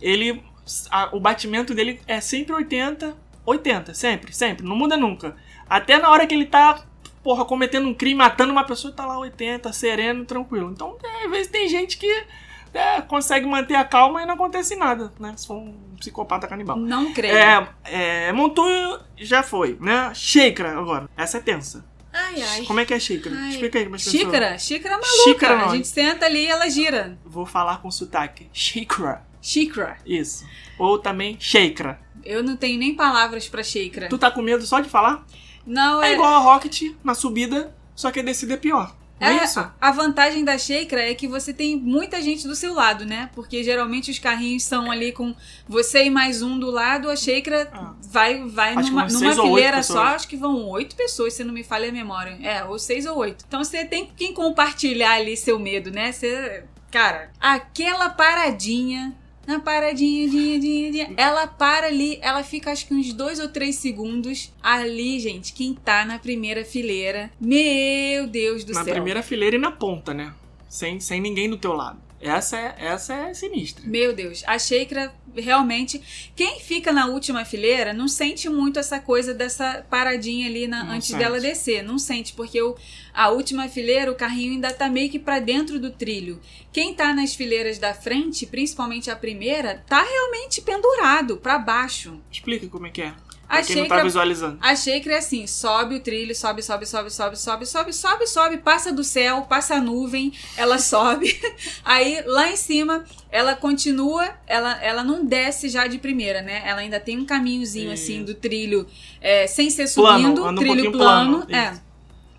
ele, a- o batimento dele é sempre 80, 80, sempre, sempre, não muda nunca. Até na hora que ele tá, porra, cometendo um crime, matando uma pessoa, tá lá 80, sereno, tranquilo. Então, é, às vezes tem gente que é, consegue manter a calma e não acontece nada, né, se for um psicopata canibal. Não creio. É, é, Montanha já foi, né? Xícara agora. Essa é tensa. Ai, ai. Como é que é xícara? Ai. Explica aí, mas. Xícara? Xícara maluca. Xícara a não. gente senta ali e ela gira. Vou falar com sotaque. Xícara. Xícara. Isso. Ou também xícara. Eu não tenho nem palavras pra xícara. Tu tá com medo só de falar? Não, É é. igual a Rocket na subida, só que a descida é pior. Não é, É, isso? a- vantagem da Sheikra é que você tem muita gente do seu lado, né? Porque geralmente os carrinhos são ali com você e mais um do lado, a Sheikra Ah. vai, vai Acho numa, numa fileira só, acho que vão oito pessoas, se não me falha a memória. É, ou seis ou oito. Então você tem quem compartilhar ali seu medo, né? Você, cara, aquela paradinha. Na paradinha, dinha, dinha, dinha. Ela para ali, ela fica acho que uns dois ou três segundos. Ali, gente, quem tá na primeira fileira. Meu Deus do Na céu. primeira fileira e na ponta, né? Sem, sem ninguém do teu lado. Essa é, essa é sinistra. Meu Deus, a Sheikra realmente. Quem fica na última fileira não sente muito essa coisa dessa paradinha ali na- antes sente. dela descer. Não sente, porque o, a última fileira, o carrinho ainda tá meio que pra dentro do trilho. Quem tá nas fileiras da frente, principalmente a primeira, tá realmente pendurado pra baixo. Explica como é que é. A Pra quem não tá Sheikra visualizando. A Sheikra é assim, sobe o trilho, sobe, sobe, sobe, sobe, sobe, sobe, sobe, sobe, passa do céu, passa a nuvem, ela sobe. Aí lá em cima, ela continua, ela, ela não desce já de primeira, né? Ela ainda tem um caminhozinho assim do trilho, é, sem ser Plano, subindo, um trilho pouquinho plano. plano, é.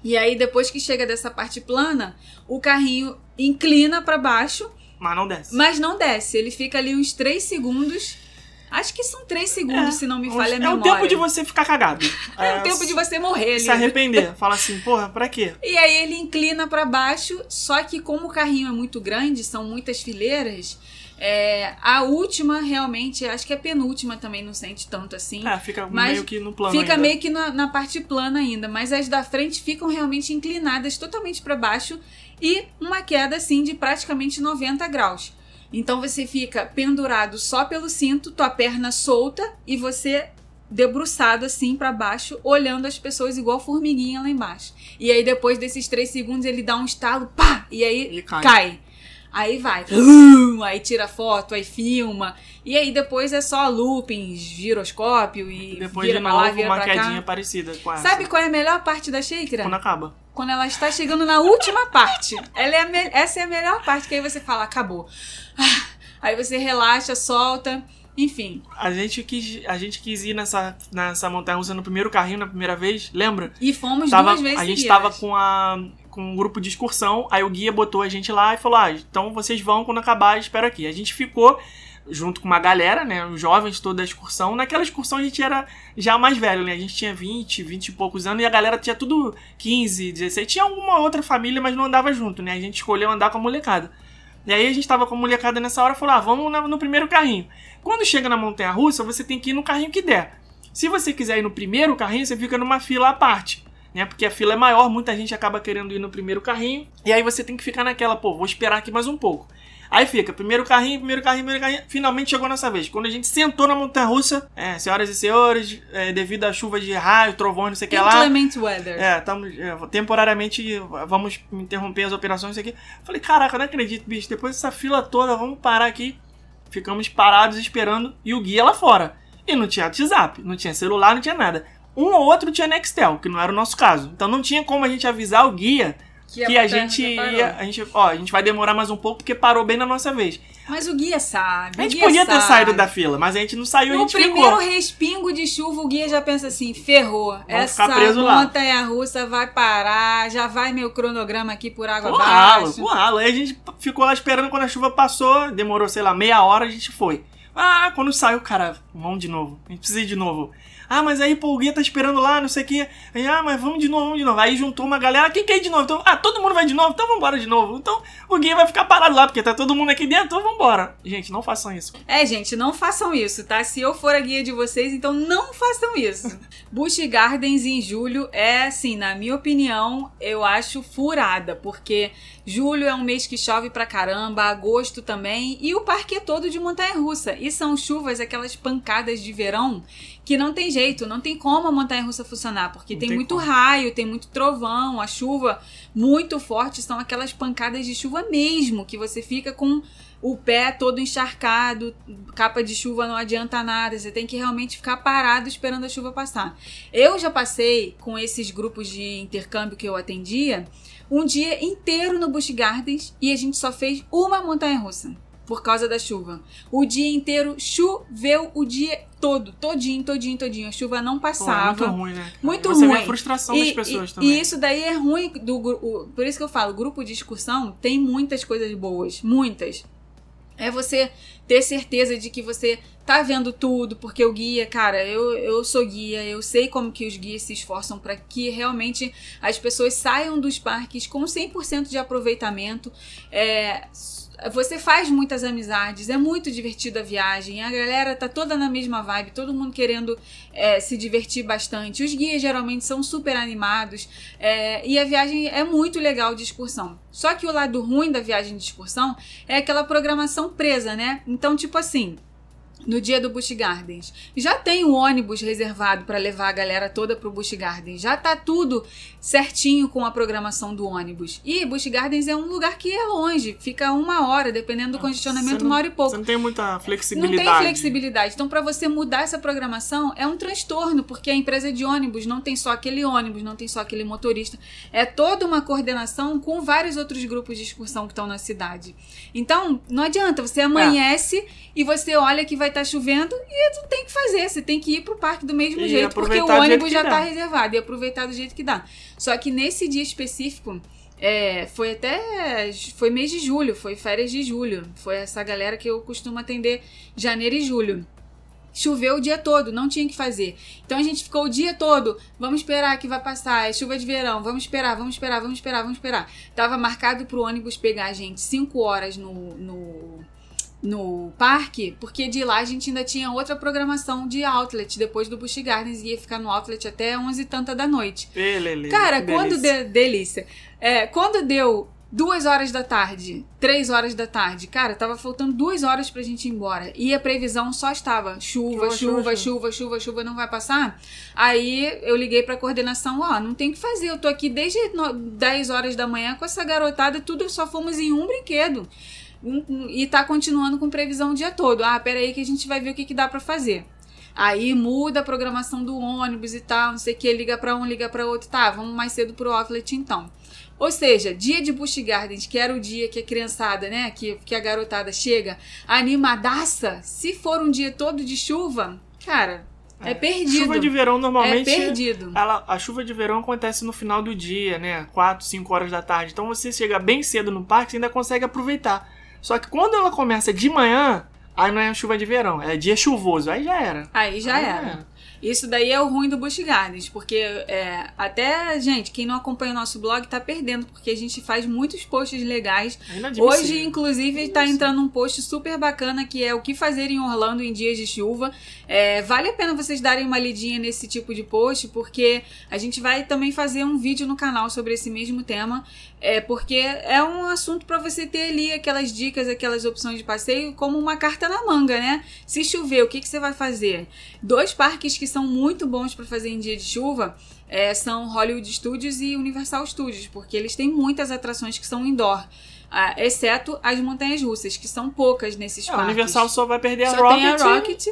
E aí depois que chega dessa parte plana, o carrinho inclina pra baixo, Mas não desce. mas não desce. Ele fica ali uns 3 segundos. Acho que são 3 segundos, se não me falha a é memória. o tempo de você ficar cagado. É o tempo de você morrer ali. se arrepender. Fala assim, porra, pra quê? E aí ele inclina pra baixo, só que como o carrinho é muito grande, são muitas fileiras, é, a última realmente, acho que a penúltima também não sente tanto assim. É, fica meio que no plano Fica ainda. meio que na, na parte plana ainda, mas as da frente ficam realmente inclinadas totalmente pra baixo e uma queda assim de praticamente 90 graus. Então você fica pendurado só pelo cinto, tua perna solta e você debruçado assim pra baixo, olhando as pessoas igual formiguinha lá embaixo. E aí depois desses três segundos ele dá um estalo, pá, e aí cai. cai. Aí vai, aí tira foto, aí filma. E aí depois é só looping, giroscópio e Depois vira de pra lá, novo, vira uma quedinha cá. parecida com essa. Sabe qual é a melhor parte da Shakira? Quando acaba. Quando ela está chegando na última parte. Ela é me- Essa é a melhor parte, que aí você fala, acabou. Ah, Aí você relaxa, solta, enfim. A gente quis, a gente quis ir nessa, nessa montanha russa no primeiro carrinho, na primeira vez, lembra? E fomos Tava- duas vezes a gente seguidas. tava com, a, com um grupo de excursão, aí o guia botou a gente lá e falou: ah, então vocês vão quando acabar, espero aqui. A gente ficou junto com uma galera, né? Os jovens toda a excursão. Naquela excursão a gente era já mais velho, né? A gente tinha 20, 20 e poucos anos e a galera tinha tudo 15, 16. Tinha alguma outra família, mas não andava junto, né? A gente escolheu andar com a molecada. E aí a gente tava com a molecada nessa hora e falou: ah, vamos no primeiro carrinho. Quando chega na montanha russa, você tem que ir no carrinho que der. Se você quiser ir no primeiro carrinho, você fica numa fila à parte. Né? Porque a fila é maior, muita gente acaba querendo ir no primeiro carrinho. E aí você tem que ficar naquela, pô, vou esperar aqui mais um pouco. Aí fica, primeiro carrinho, primeiro carrinho, primeiro carrinho. Finalmente chegou a nossa vez. Quando a gente sentou na montanha russa, é, senhoras e senhores, é, devido à chuva de raio, trovões, não sei o que lá. Inclement weather. É, estamos temporariamente vamos interromper as operações aqui. Falei, caraca, eu não acredito, bicho. Depois dessa fila toda, vamos parar aqui. Ficamos parados esperando e o guia lá fora. E não tinha WhatsApp, não tinha celular, não tinha nada. Um ou outro tinha Nextel, que não era o nosso caso. Então não tinha como a gente avisar o guia que a montanha gente ia. A gente, ó, a gente vai demorar mais um pouco porque parou bem na nossa vez. Mas o guia sabe. A gente podia ter sabe. saído da fila, mas a gente não saiu, a No primeiro ficou. respingo de chuva, o guia já pensa assim: ferrou. Essa ficar preso lá. montanha russa vai parar, já vai meu cronograma aqui por água abaixo. Aí a gente ficou lá esperando quando a chuva passou, demorou, sei lá, meia hora, a gente foi. Ah, quando saiu, cara, vamos de novo. A gente precisa ir de novo. Ah, mas aí, pô, o guia tá esperando lá, não sei o quê. Aí, ah, mas vamos de novo, vamos de novo. Aí juntou uma galera, quem quer ir de novo? Então, ah, todo mundo vai de novo, então vambora de novo. Então o guia vai ficar parado lá, porque tá todo mundo aqui dentro, então vambora. Gente, não façam isso. É, gente, não façam isso, tá? Se eu for a guia de vocês, então não façam isso. Busch Gardens em julho é, assim, na minha opinião, eu acho furada, porque julho é um mês que chove pra caramba, agosto também, e o parque é todo de montanha-russa. E são chuvas, aquelas pancadas de verão, que não tem jeito, não tem como a montanha-russa funcionar, porque tem, tem muito como. raio, tem muito trovão, a chuva muito forte, são aquelas pancadas de chuva mesmo, que você fica com o pé todo encharcado, capa de chuva não adianta nada, você tem que realmente ficar parado esperando a chuva passar. Eu já passei com esses grupos de intercâmbio que eu atendia um dia inteiro no Busch Gardens e a gente só fez uma montanha russa. Por causa da chuva. O dia inteiro choveu o dia todo, todinho, todinho, todinho. A chuva não Pô, é passava. muito ruim, né? Muito Você vê ruim. a frustração E, das pessoas e- também. e isso daí é ruim do o- por isso que eu falo, grupo de excursão tem muitas coisas boas, muitas. É você ter certeza de que você tá vendo tudo, porque o guia, cara, eu, eu sou guia, eu sei como que os guias se esforçam para que realmente as pessoas saiam dos parques com 100% de aproveitamento. É, você faz muitas amizades, é muito divertido a viagem, a galera tá toda na mesma vibe, todo mundo querendo é, se divertir bastante. Os guias geralmente são super animados é, e a viagem é muito legal de excursão. Só que o lado ruim da viagem de excursão é aquela programação presa, né? Então, tipo assim. No dia do Busch Gardens. Já tem um ônibus reservado para levar a galera toda pro Busch Gardens. Já tá tudo certinho com a programação do ônibus. E Busch Gardens é um lugar que é longe, fica uma hora, dependendo do Você congestionamento, não- uma hora e pouco. Você não tem muita Não flexibilidade. tem flexibilidade. Então, para você mudar essa programação, é um transtorno, porque a empresa de ônibus não tem só aquele ônibus, não tem só aquele motorista. É toda uma coordenação com vários outros grupos de excursão que estão na cidade. Então, não adianta, você amanhece e você olha que vai estar chovendo e tem que fazer. Você tem que ir pro parque do mesmo E jeito, porque o ônibus já tá reservado e aproveitar do jeito que dá. Só que nesse dia específico, é, foi até. Foi mês de julho, foi férias de julho. Foi essa galera que eu costumo atender janeiro e julho. Choveu o dia todo, não tinha o que fazer. Então a gente ficou o dia todo. Vamos esperar que vai passar. É chuva de verão. Vamos esperar, vamos esperar, vamos esperar, vamos esperar. Tava marcado pro ônibus pegar a gente 5 horas no, no, no parque, porque de lá a gente ainda tinha outra programação de outlet. Depois do Busch Gardens ia ficar no outlet até 11 e tanta da noite. Lelê, Cara, que quando delícia. deu. Delícia. É, quando deu duas horas da tarde, três horas da tarde, cara, tava faltando duas horas pra gente ir embora. E a previsão só estava chuva, Chuva, chuva, chuva, chuva, chuva, chuva, não vai passar. Aí eu liguei pra coordenação, ó, não tem o que fazer. Eu tô aqui desde no- 10 horas da manhã com essa garotada, tudo só fomos em um brinquedo. E tá continuando com previsão o dia todo. Ah, peraí que a gente vai ver o que, que dá pra fazer. Aí muda a programação do ônibus e tal, não sei o que, liga pra um, liga pra outro. Tá, vamos mais cedo pro outlet então. Ou seja, dia de Busch Gardens, que era o dia que a criançada, né, que, que a garotada chega animadaça, se for um dia todo de chuva, cara, é, perdido. Chuva de verão é normalmente. perdido. Ela, a chuva de verão acontece no final do dia, né? 4, 5 horas da tarde. Então você chega bem cedo no parque, você ainda consegue aproveitar. Só que quando ela começa de manhã, aí não é chuva de verão, é dia chuvoso. Aí já era. Aí já Aí era. Isso daí é o ruim do Busch Gardens, porque é, até, gente, quem não acompanha o nosso blog tá perdendo, porque a gente faz muitos posts legais É. Hoje, inclusive, está entrando um post super bacana que é o que fazer em Orlando em dias de chuva. É, vale a pena vocês darem uma lidinha nesse tipo de post, porque a gente vai também fazer um vídeo no canal sobre esse mesmo tema. É, porque é um assunto para você ter ali aquelas dicas, aquelas opções de passeio, como uma carta na manga, né? Se chover, o que, que você vai fazer? Dois parques que são muito bons para fazer em dia de chuva é, são Hollywood Studios e Universal Studios, porque eles têm muitas atrações que são indoor. ah, exceto as montanhas russas, que são poucas nesses É, parques. Universal só vai perder a Só Rocket. tem a Rocket.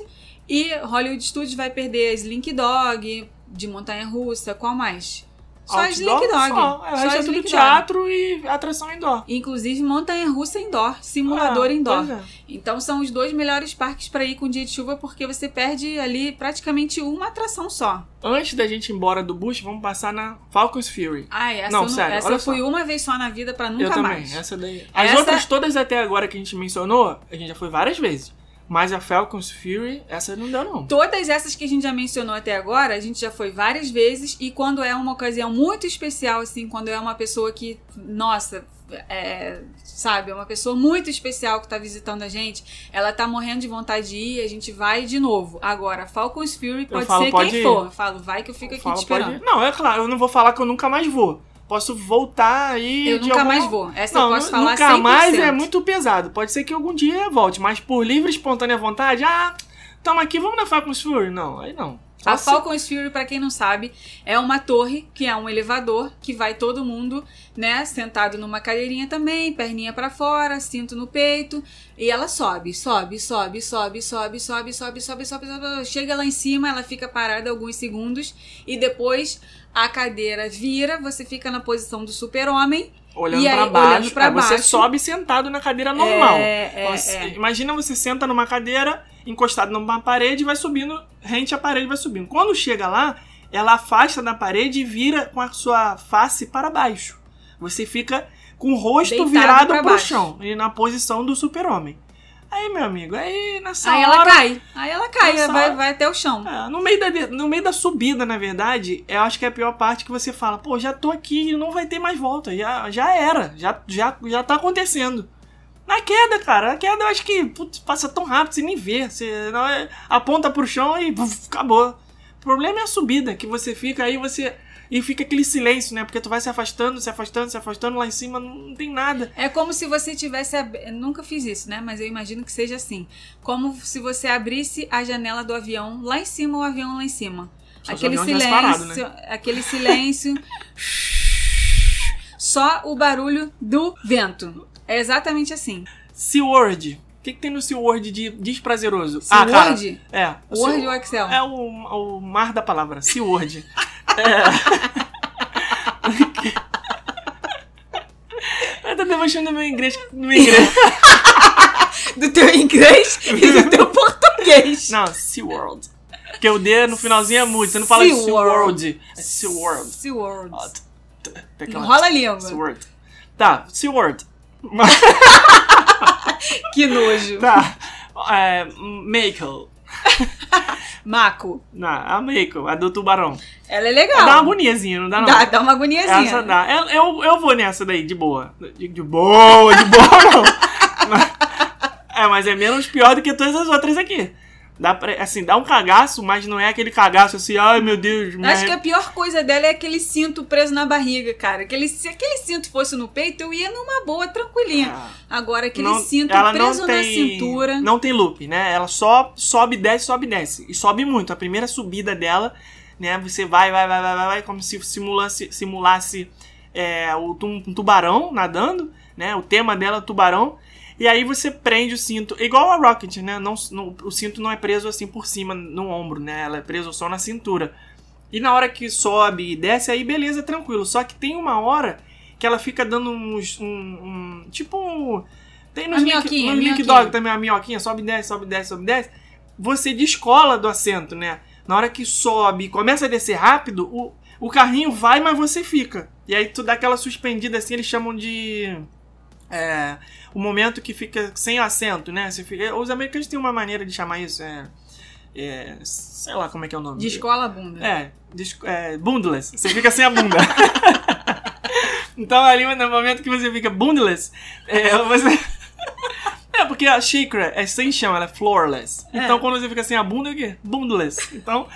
E Hollywood Studios vai perder a Slink Dog, de montanha russa. Qual mais? Só Outdoor, Slink Dog. Só, é, Só é tudo teatro e atração indoor. Inclusive montanha russa indoor, simulador Ah, indoor. é. Então são os dois melhores parques para ir com dia de chuva, porque você perde ali praticamente uma atração só. Antes da gente ir embora do Bush, vamos passar na Falcons Fury. Ai, essa, Não, eu, sério, essa eu fui só. uma vez só na vida para nunca eu também, mais. essa daí. As Essa- outras todas até agora que a gente mencionou, a gente já foi várias vezes. Mas a Falcons Fury, essa não deu não. Todas essas que a gente já mencionou até agora, a gente já foi várias vezes e quando é uma ocasião muito especial, assim, quando é uma pessoa que, nossa, é, sabe, é uma pessoa muito especial que tá visitando a gente, ela tá morrendo de vontade de ir, a gente vai de novo. Agora, Falcons Fury pode falo, ser pode quem ir. for. Eu falo, vai que eu fico Eu aqui falo, te esperando. Não, é claro, eu não vou falar que eu nunca mais vou. Posso voltar aí. Eu nunca mais vou. Essa Não, eu posso falar nunca 100%. mais é muito pesado. Pode ser que algum dia volte, mas por livre e espontânea vontade, ah, tamo aqui, vamos na Falcons Fury? Não, aí não. Só A se- Falcons Fury, pra quem não sabe, é uma torre que é um elevador que vai todo mundo, né, sentado numa cadeirinha também, perninha pra fora, cinto no peito, e ela sobe, sobe, sobe, sobe, sobe, sobe, sobe, sobe, sobe, sobe, chega lá em cima, ela fica parada alguns segundos e depois a cadeira vira, você fica na posição do super-homem Olhando E aí, pra baixo. olhando pra É, Você baixo. sobe sentado na cadeira normal. É, é, Você- é. Imagina você senta numa cadeira, encostado numa parede e vai subindo, rente à parede vai subindo. Quando chega lá, ela afasta da parede e vira com a sua face para baixo. Você fica com o rosto Deitado virado pro baixo. chão, e na posição do super-homem. Aí, meu amigo, aí nessa Aí hora... ela cai. Aí ela cai, vai, hora- vai até o chão. É, no, meio da, no meio da subida, na verdade, eu acho que é a pior parte que você fala, pô, já tô aqui e não vai ter mais volta. Já, já era, já, já, já tá acontecendo. Na queda, cara, a queda eu acho que putz, passa tão rápido, você nem vê. Você não é- aponta pro chão e puf, acabou. O problema é a subida, que você fica aí, você. E fica aquele silêncio, né? Porque tu vai se afastando, se afastando, se afastando, lá em cima não tem nada. É como se você tivesse. ab- Nunca fiz isso, né? Mas eu imagino que seja assim. Como se você abrisse a janela do avião lá em cima, o avião lá em cima. Só o aquele silêncio. parado, né? Aquele silêncio. Só o barulho do vento. É exatamente assim. SeaWorld. O que, que tem no SeaWorld de desprazeroso? Ah, cara, SeaWorld? é. Word ou Excel? É o, o mar da palavra, SeaWorld. é. Eu tô demonstrando meu inglês. Meu inglês. Do teu inglês e do teu português. Não, SeaWorld. Porque o D no finalzinho é mudo. Você não fala SeaWorld. SeaWorld. É SeaWorld. Tem aquela- Enrola a língua. SeaWorld. Tá, SeaWorld. Que nojo. Tá. É, Mako. Não, a Mako, a do tubarão. Ela é Dá uma legal. agoniazinha, não dá não? Dá, dá uma agoniazinha. Essa dá. Eu, eu, eu vou nessa daí, de boa. De, de boa, de boa não. É, mas é menos pior do que todas as outras aqui. Dá pra, assim, dá um cagaço, mas não é aquele cagaço assim, ai meu Deus. me Acho que a pior coisa dela é aquele cinto preso na barriga, cara. Aquele, se aquele cinto fosse no peito, eu ia numa boa, tranquilinha. Ah, Agora, aquele não- cinto preso não na tem, cintura. Não tem loop, né? Ela só sobe, desce, sobe, desce. E sobe muito. A primeira subida dela, né? Você vai, vai, vai, vai, vai, vai como se simulasse, simulasse é, um tubarão nadando, né? O tema dela é tubarão. E aí você prende o cinto, igual a Rocket, né? Não, não- o cinto não é preso assim por cima, no ombro, né? Ela é preso só na cintura. E na hora que sobe e desce, aí beleza, tranquilo. Só que tem uma hora que ela fica dando uns. Um, um- tipo um. Tem nos Link, no Link. Dog também, a minhoquinha, sobe e desce, sobe e desce, sobe e desce. Você descola do assento, né? Na hora que sobe e começa a descer rápido, o, o carrinho vai, mas você fica. E aí tu dá aquela suspendida assim, eles chamam de. É, o momento que fica sem assento, né? Você fica- os americanos têm uma maneira de chamar isso. É, é, sei lá como é que é o nome. Descola a bunda. É, dis- é bundless. Você fica sem a bunda. então ali no momento que você fica bundless, é, você. É, porque a Shakra é sem chão, ela é floorless. É. Então quando você fica sem a bunda, é o quê? Bundless. Então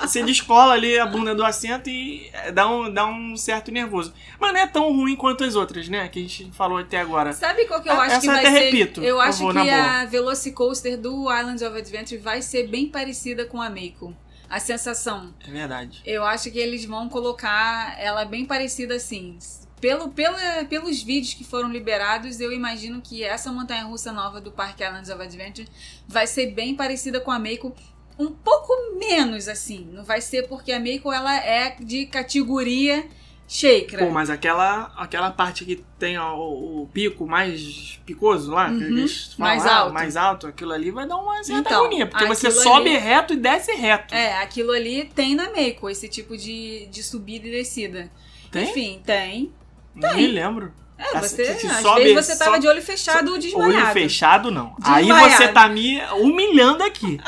você descola ali a bunda do assento e é, dá um, dá um certo nervoso. Mas não é tão ruim quanto as outras, né? Que a gente falou até agora. Sabe qual que eu Ah, acho essa que vai até ser? repito, eu acho que a Velocicoaster do Islands of Adventure vai ser bem parecida com a Mako. A sensação. É verdade. Eu acho que eles vão colocar ela bem parecida assim. Pelo, pela, pelos vídeos que foram liberados, eu imagino que essa montanha russa nova do Parque Islands of Adventure vai ser bem parecida com a Mako. Um pouco menos assim. Não vai ser porque a Mako ela é de categoria Shakra. Pô, mas aquela, aquela parte que tem o, o pico mais picoso lá, que Uhum, falam, mais ah, alto. mais alto, aquilo ali vai dar uma certa Então, agonia, porque você sobe ali- reto e desce reto. É, aquilo ali tem na Mako, esse tipo de, de subida e descida. Tem? Enfim, tem. Não me lembro. É, você, que se às sobe- vezes você tava sobe- de olho fechado ou desmaiado. Olho fechado, não. Aí Desmaiado. você tá me humilhando aqui.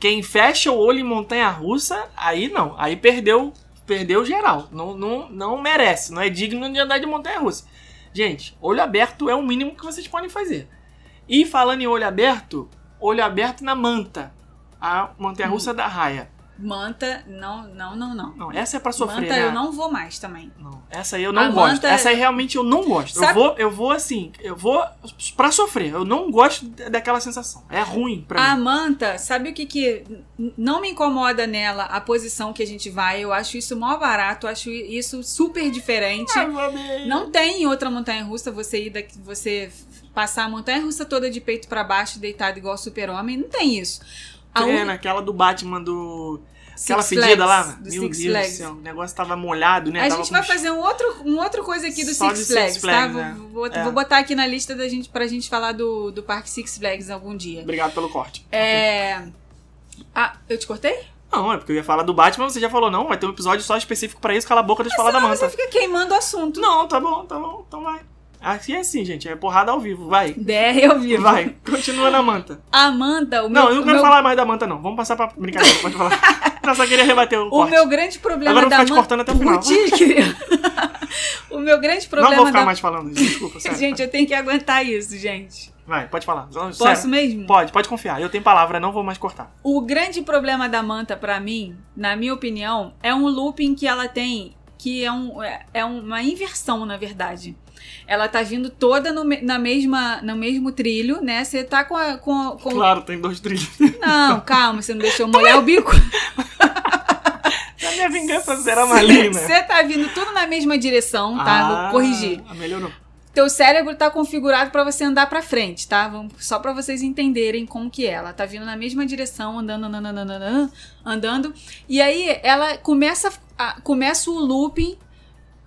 Quem fecha o olho em montanha russa, aí não. Aí perdeu, perdeu geral. Não, não, não merece. Não é digno de andar de montanha russa. Gente, olho aberto é o mínimo que vocês podem fazer. E falando em olho aberto, olho aberto na manta. A montanha Hum. russa da raia. Manta, não, não, não, não. Não, essa é pra sofrer, Manta né? eu não vou mais também. Não, essa aí eu não A gosto. manta- Essa aí realmente eu não gosto. Eu Sabe- vou, eu vou assim, eu vou pra sofrer. Eu não gosto daquela sensação. É ruim pra A mim. manta, sabe o que que não me incomoda nela? A posição que a gente vai. Eu acho isso mó barato, eu acho isso super diferente. Ai. Não tem em outra montanha russa você ir daqui, você passar a montanha russa toda de peito pra baixo, deitado igual super-homem. Não tem isso. A uni- naquela do Batman do. Aquela Six fedida Flags, lá, do meu Six Deus Flags. do céu, o negócio tava molhado, né? A Tava gente vai fazer um outro, um outra coisa aqui do Six de Flags, Six tá? Flags, Vou, né? vou, É. vou botar aqui na lista da gente pra gente falar do, do Parque Six Flags algum dia. Obrigado pelo corte. É. Ah, eu te cortei? Não, é porque eu ia falar do Batman, você já falou, não, vai ter um episódio só específico pra isso, cala a boca, deixa eu falar da Você manta. fica queimando o assunto. Não, tá bom, tá bom, então vai. Aqui é assim, gente, é porrada ao vivo, vai. DR ao vivo. Vai, continua na manta. Amanda, o Não, meu, eu não quero meu, falar mais da manta, não. Vamos passar pra brincadeira, pode falar. Eu só queria rebater o o corte. meu grande problema Agora eu vou da ficar te Amanda. cortando até o final. O meu grande Não problema vou ficar da mais falando, desculpa, sério. Gente, eu tenho que aguentar isso, gente. Vai, pode falar. Posso Sério. mesmo? Pode, pode confiar. Eu tenho palavra, não vou mais cortar. O grande problema da manta, pra mim, na minha opinião, é um looping que ela tem, que é, um, é, é uma inversão, na verdade. Ela tá vindo toda no, na mesma, no mesmo trilho, né? Você tá com a. Com, a- com... Claro, tem dois trilhos. Não, calma, você não deixou molhar o bico. A minha vingança será maligna. Você tá vindo tudo na mesma direção, tá? Ah, Vou corrigir. Melhorou. Teu cérebro tá configurado pra você andar pra frente, tá? Vamos- Só pra vocês entenderem como que é. Ela tá vindo na mesma direção, andando, andando, andando, andando. E aí ela começa, começa o looping.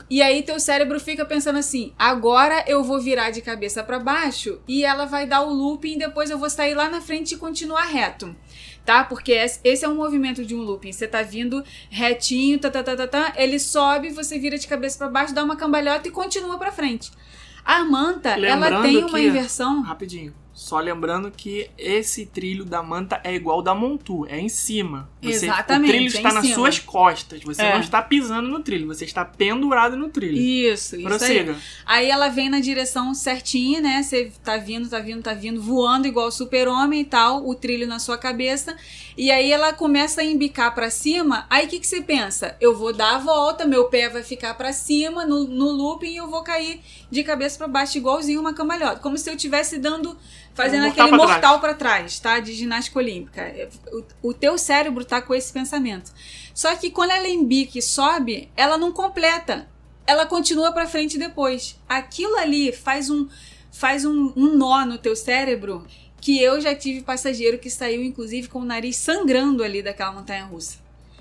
E aí teu cérebro fica pensando assim: agora eu vou virar de cabeça pra baixo e ela vai dar o looping. Depois eu vou sair lá na frente e continuar reto. Tá? Porque esse é um movimento de um looping. Você tá vindo retinho, tá, tá, tá, tá, tá. Ele sobe, você vira de cabeça pra baixo, dá uma cambalhota e continua pra frente. A manta, ela Lembrando tem uma que- inversão. Rapidinho. Só lembrando que esse trilho da manta é igual ao da Montu, é em cima. Você, Exatamente, O trilho é está em nas cima. suas costas. Você É. não está pisando no trilho, você está pendurado no trilho. Isso, isso aí. Prossiga. Aí ela vem na direção certinha, né? Você tá vindo, tá vindo, tá vindo, voando igual o super-homem e tal, o trilho na sua cabeça. E aí ela começa a embicar pra cima. Aí o que, que você pensa? Eu vou dar a volta, meu pé vai ficar pra cima no, no looping e eu vou cair de cabeça pra baixo, igualzinho uma cambalhota. Como se eu estivesse dando. Fazendo mortal aquele pra mortal pra trás, tá? De ginástica olímpica. O, o teu cérebro tá com esse pensamento. Só que quando ela embica e sobe, ela não completa ela continua pra frente depois. Aquilo ali faz um faz um, um nó no teu cérebro que eu já tive passageiro que saiu inclusive com o nariz sangrando ali daquela montanha russa.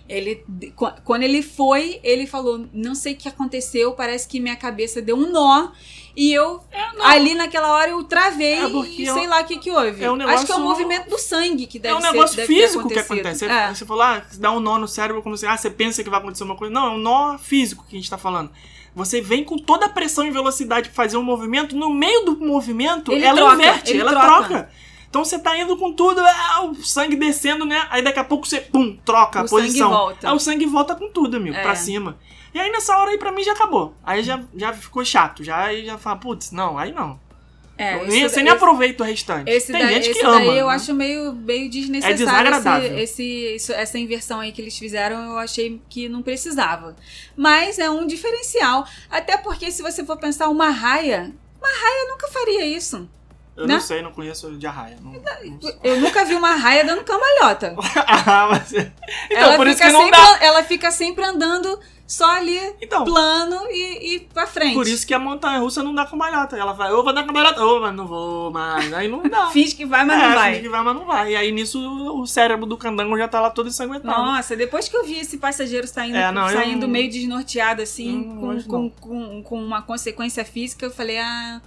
Ele qu- quando ele foi, ele falou: "Não sei o que aconteceu, parece que minha cabeça deu um nó e eu ali naquela hora eu travei É e é sei lá o que que houve. é um Acho que é o negócio- movimento do sangue que deve é um ser negócio ter físico que acontece. Você, É. você falou, ah, dá um nó no cérebro, como você, ah, você pensa que vai acontecer uma coisa. Não, é um nó físico que a gente tá falando. Você vem com toda a pressão e velocidade pra fazer um movimento, no meio do movimento, Ele ela troca, inverte, ela troca. troca. Então você tá indo com tudo, ah, o sangue descendo, né? Aí daqui a pouco você, pum, troca a O sangue posição. volta. Aí o sangue volta com tudo, amigo, É. pra cima. E aí nessa hora aí pra mim já acabou. Aí já, já ficou chato. Já, aí já fala, putz, não, aí não. É, Eu da- você nem esse- aproveita o restante. Esse, Tem daí, gente que ama. daí eu né? acho meio, meio É desnecessário. desagradável. esse, esse- isso- essa inversão aí que eles fizeram, eu achei que não precisava. Mas é um diferencial. Até porque, se você for pensar, uma raia. Uma raia nunca faria isso. Eu né? não sei, não conheço de arraia. Não, não. Eu nunca vi uma raia dando cambalhota. ah, mas... Então, ela, por isso que não sempre, dá. ela fica sempre andando só ali, Então, plano e, e pra frente. por isso que a montanha russa não dá cambalhota. Ela vai, eu vou dar cambalhota, ô, mas não vou mais. Aí não dá. Finge que vai, mas é, não vai. finge que vai, mas não vai. E aí nisso o cérebro do candango já tá lá todo ensanguentado. Nossa, depois que eu vi esse passageiro saindo, É, não, saindo meio desnorteado, assim, com, com, com, com uma consequência física, eu falei, ah,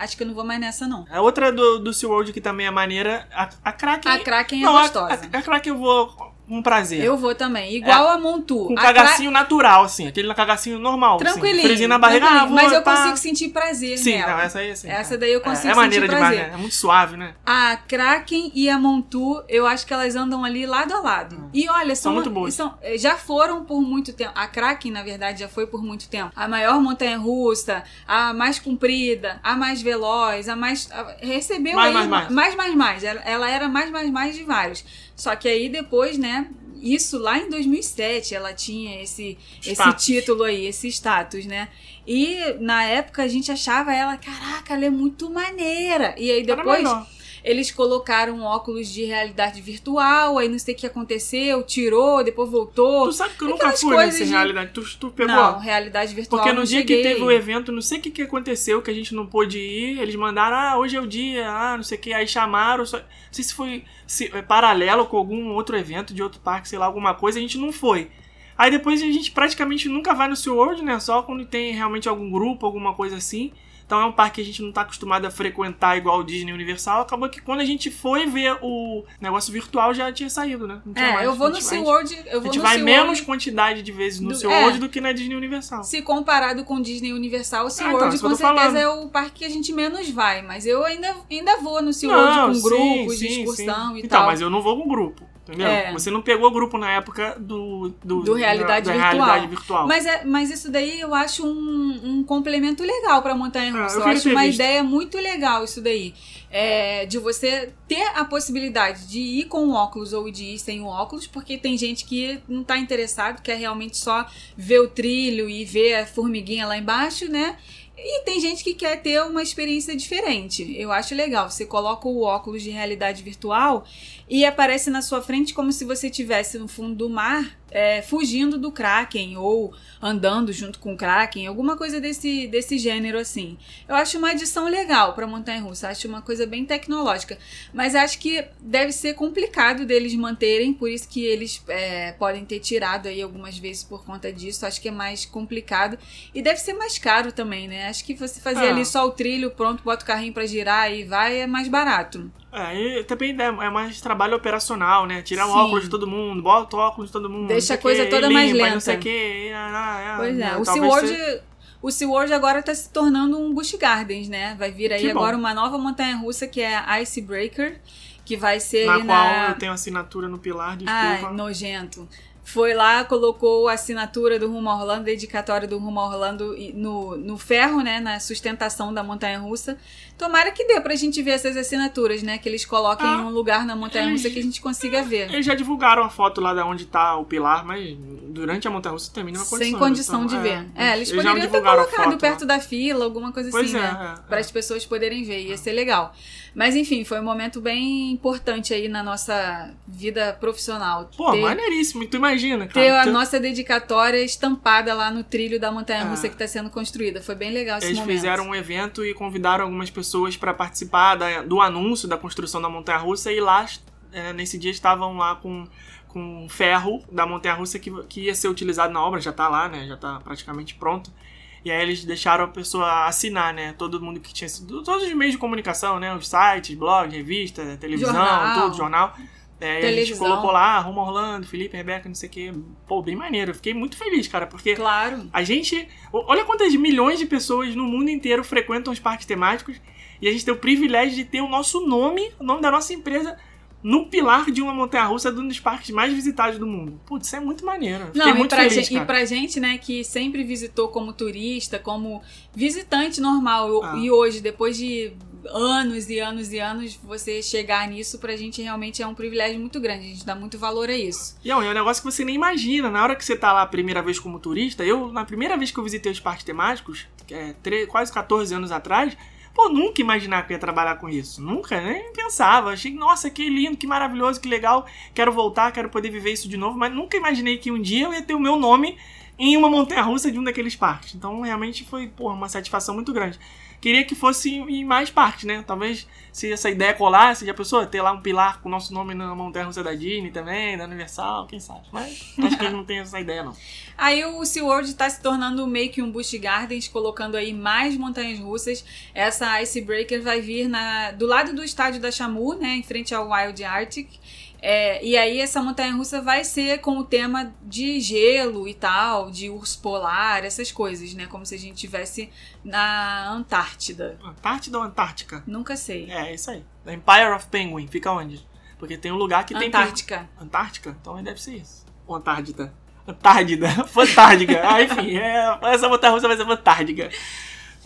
acho que eu não vou mais nessa, não. A outra do, do SeaWorld que também é maneira, a, a Kraken... A Kraken é não, a- gostosa. A, a Kraken eu vou com prazer. Eu vou também, igual a Montu. Com Kra- cagacinho natural, assim. Aquele cagacinho normal. Tranquilinho. Assim. Na barriga, ah, vou, mas eu pá. consigo sentir prazer Sim, nela. não, essa aí, assim. Essa daí eu consigo é, é maneira sentir demais, prazer. né? É muito suave, né? A Kraken e a Montu, eu acho que elas andam ali lado a lado. E olha, são, São muito boas. são- eh, já foram por muito tempo. A Kraken, na verdade, já foi por muito tempo. A maior montanha russa, a mais comprida, a mais veloz, a mais. a- recebeu Mais, aí. mais, mais. mais, mais, mais. Ela, ela era mais, mais, mais de vários. Só que aí depois, né? Isso lá em 2007 ela tinha esse, esse título aí, esse status, né? E na época a gente achava ela, caraca, ela é muito maneira. E aí Era depois. Eles colocaram óculos de realidade virtual, aí não sei o que aconteceu, tirou, depois voltou. Tu sabe que eu nunca fui nessa de- realidade. Tu, tu pegou? Não, realidade virtual. Porque no dia que cheguei. teve o evento, não sei o que, que aconteceu, que a gente não pôde ir, eles mandaram, ah, hoje é o dia, ah, não sei o que, aí chamaram, só... não sei se foi se, é, paralelo com algum outro evento de outro parque, sei lá, alguma coisa, a gente não foi. Aí depois a gente praticamente nunca vai no SeaWorld, né, só quando tem realmente algum grupo, alguma coisa assim. Então é um parque que a gente não tá acostumado a frequentar igual o Disney Universal. Acabou que quando a gente foi ver o negócio virtual já tinha saído, né? É, mais, eu vou a no gente vai- SeaWorld. A gente no vai SeaWorld, menos quantidade de vezes no Do- SeaWorld é. do que na Disney Universal. Se comparado com Disney Universal, o então, SeaWorld que eu com certeza falando. é o parque que a gente menos vai. Mas eu ainda, ainda vou no SeaWorld Não, com sim, grupos sim, de excursão sim. e então, tal. mas eu não vou com grupo, entendeu? É. Você não pegou grupo na época do... Do, Do realidade da, virtual. Da realidade virtual. Mas, é, mas isso daí eu acho um, um complemento legal pra Montanha Russa. eu eu queria acho uma visto. ideia muito legal isso daí. É, de você ter a possibilidade de ir com o óculos ou de ir sem o óculos, porque tem gente que não tá interessado, quer realmente só ver o trilho e ver a formiguinha lá embaixo, né? E tem gente que quer ter uma experiência diferente. Eu acho legal. Você coloca o óculos de realidade virtual e aparece na sua frente como se você estivesse no fundo do mar, é, fugindo do Kraken ou andando junto com o Kraken, alguma coisa desse, desse gênero assim. Eu acho uma adição legal para montanha russa, acho uma coisa bem tecnológica, mas acho que deve ser complicado deles manterem, por isso que eles é, podem ter tirado aí algumas vezes por conta disso. Acho que é mais complicado e deve ser mais caro também, né? Acho que você fazer Ah. ali só o trilho, pronto, bota o carrinho para girar e vai é mais barato. É, também é é mais trabalho operacional, né? Tirar o Sim. óculos de todo mundo, bota o óculos de todo mundo. Deixa a coisa o quê, toda e mais limpa, lenta. Não sei o quê. ah, ah, Pois é, né? o SeaWorld, você- o SeaWorld agora tá se tornando um Busch Gardens, né? Vai vir aí Que bom. agora uma nova montanha-russa que é a Icebreaker, que vai ser Na qual na... eu tenho assinatura no pilar, Ai, desculpa. nojento. Foi lá, colocou a assinatura do Rumo a Orlando, dedicatória do Rumo a Orlando no, no ferro, né? Na sustentação da montanha-russa. Tomara que dê pra gente ver essas assinaturas, né? Que eles coloquem Ah, em um lugar na montanha-russa eles- que a gente consiga ver. Eles já divulgaram a foto lá de onde tá o pilar, mas durante a montanha russa também não é condição. Sem condição então, de ver. É, eles já poderiam ter colocado foto perto lá. da fila, alguma coisa Pois assim, é, né? é, Para é. as pessoas poderem ver, ia ser legal. Mas enfim, foi um momento bem importante aí na nossa vida profissional. Pô, ter, maneiríssimo. Tu imagina, cara. ter a tu- nossa dedicatória estampada lá no trilho da montanha russa É. que está sendo construída. Foi bem legal esse Eles momento. fizeram um evento e convidaram algumas pessoas para participar da- do anúncio da construção da montanha russa e lá, é, nesse dia, estavam lá com com ferro da montanha russa que, que ia ser utilizado na obra, já tá lá, né? Já tá praticamente pronto. E aí eles deixaram a pessoa assinar, né? Todo mundo que tinha sido. Todos os meios de comunicação, né? Os sites, blogs, revista, televisão, Jornal. tudo, jornal. É, e a gente Televisão. colocou lá, Rumo Orlando, Felipe, Rebeca, não sei o quê. Pô, bem maneiro. Eu fiquei muito feliz, cara, porque Claro. a gente. Olha quantas milhões de pessoas no mundo inteiro frequentam os parques temáticos e a gente tem o privilégio de ter o nosso nome, o nome da nossa empresa, no pilar de uma montanha russa de um dos parques mais visitados do mundo. Putz, isso é muito maneiro. Fiquei Não, e muito pra, feliz, gente, e cara. pra gente, né, que sempre visitou como turista, como visitante normal, Ah. e hoje, depois de anos e anos e anos, você chegar nisso, pra gente realmente é um privilégio muito grande. A gente dá muito valor a isso. E é um é negócio que você nem imagina. Na hora que você tá lá a primeira vez como turista, eu, na primeira vez que eu visitei os parques temáticos, é quase 14 anos atrás, pô, nunca imaginar que ia trabalhar com isso. Nunca, nem pensava. Achei, nossa, que lindo, que maravilhoso, que legal. Quero voltar, quero poder viver isso de novo, mas nunca imaginei que um dia eu ia ter o meu nome em uma montanha russa de um daqueles parques. Então, realmente foi, pô, uma satisfação muito grande. Queria que fosse em mais parques, né? Talvez se essa ideia colasse, já pensou? Ter lá um pilar com o nosso nome na montanha russa da Disney também, da Universal, quem sabe. Mas acho que não tem essa ideia, não. Aí o SeaWorld tá se tornando meio que um Busch Gardens, colocando aí mais montanhas russas. Essa Icebreaker vai vir na, do lado do estádio da Chamu, né, em frente ao Wild Arctic. É, e aí essa montanha russa vai ser com o tema de gelo e tal, de urso polar, essas coisas, né? Como se a gente estivesse na Antártida. Antártida ou Antártica? Nunca sei. É, isso aí. The Empire of Penguin, fica onde? Porque tem um lugar que tem. Antártica. Antártica? Então deve ser isso. Ou Antártida. Antártida. Fantástica. ah, enfim, é, essa montanha russa vai ser fantástica.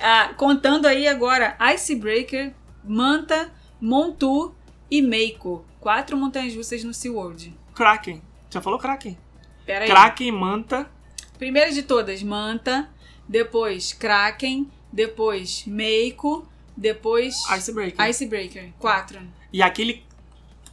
Ah, contando aí agora Icebreaker, Manta, Montu e Meiko. Quatro montanhas russas no SeaWorld. Kraken. Já falou Kraken? Pera aí. Kraken, Manta. Primeira de todas, Manta. Depois, Kraken. Depois, Meiko. Depois, Icebreaker. Icebreaker. Quatro. e aquele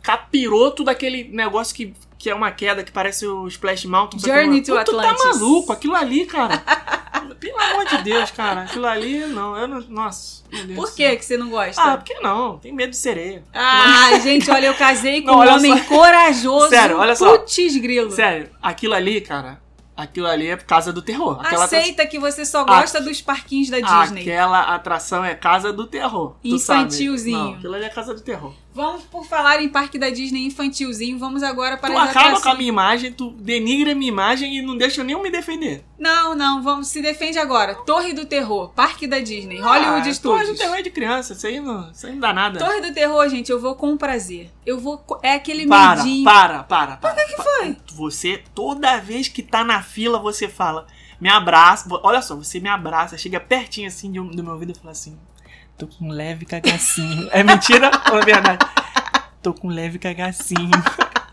capiroto daquele negócio que, que é uma queda que parece o Splash Mountain. que Journey uma- to tu, tu tá Atlantis. maluco, aquilo ali, cara. Pelo amor de Deus, cara. Aquilo ali, não. Eu não nossa. Por que que você não gosta? Ah, porque não? Tem medo de sereia. Ah, gente, olha, eu casei com Não, um homem só. corajoso. Sério, olha só. Putz, grilo. Sério, aquilo ali, cara. Aquilo ali é casa do terror. Aquela Aceita que você só gosta dos parquinhos da Disney. Aquela atração é casa do terror. Infantilzinho. Não, aquilo ali é casa do terror. Vamos, por falar em parque da Disney infantilzinho, vamos agora para tu as acaba com a minha imagem, tu denigra a minha imagem e não deixa nem eu me defender. Não, não, vamos, se defende agora. Torre do Terror, parque da Disney, Hollywood ah, Studios. Torre do terror é de criança, isso aí não, isso aí não dá nada. Torre do Terror, gente, eu vou com prazer. Eu vou. É aquele para, medinho. para, para, para. O que foi? Você, toda vez que tá na fila, você fala, me abraça. Olha só, você me abraça, chega pertinho assim do meu ouvido e fala assim: tô com um leve cagacinho. é mentira ou é verdade? Tô com um leve cagacinho.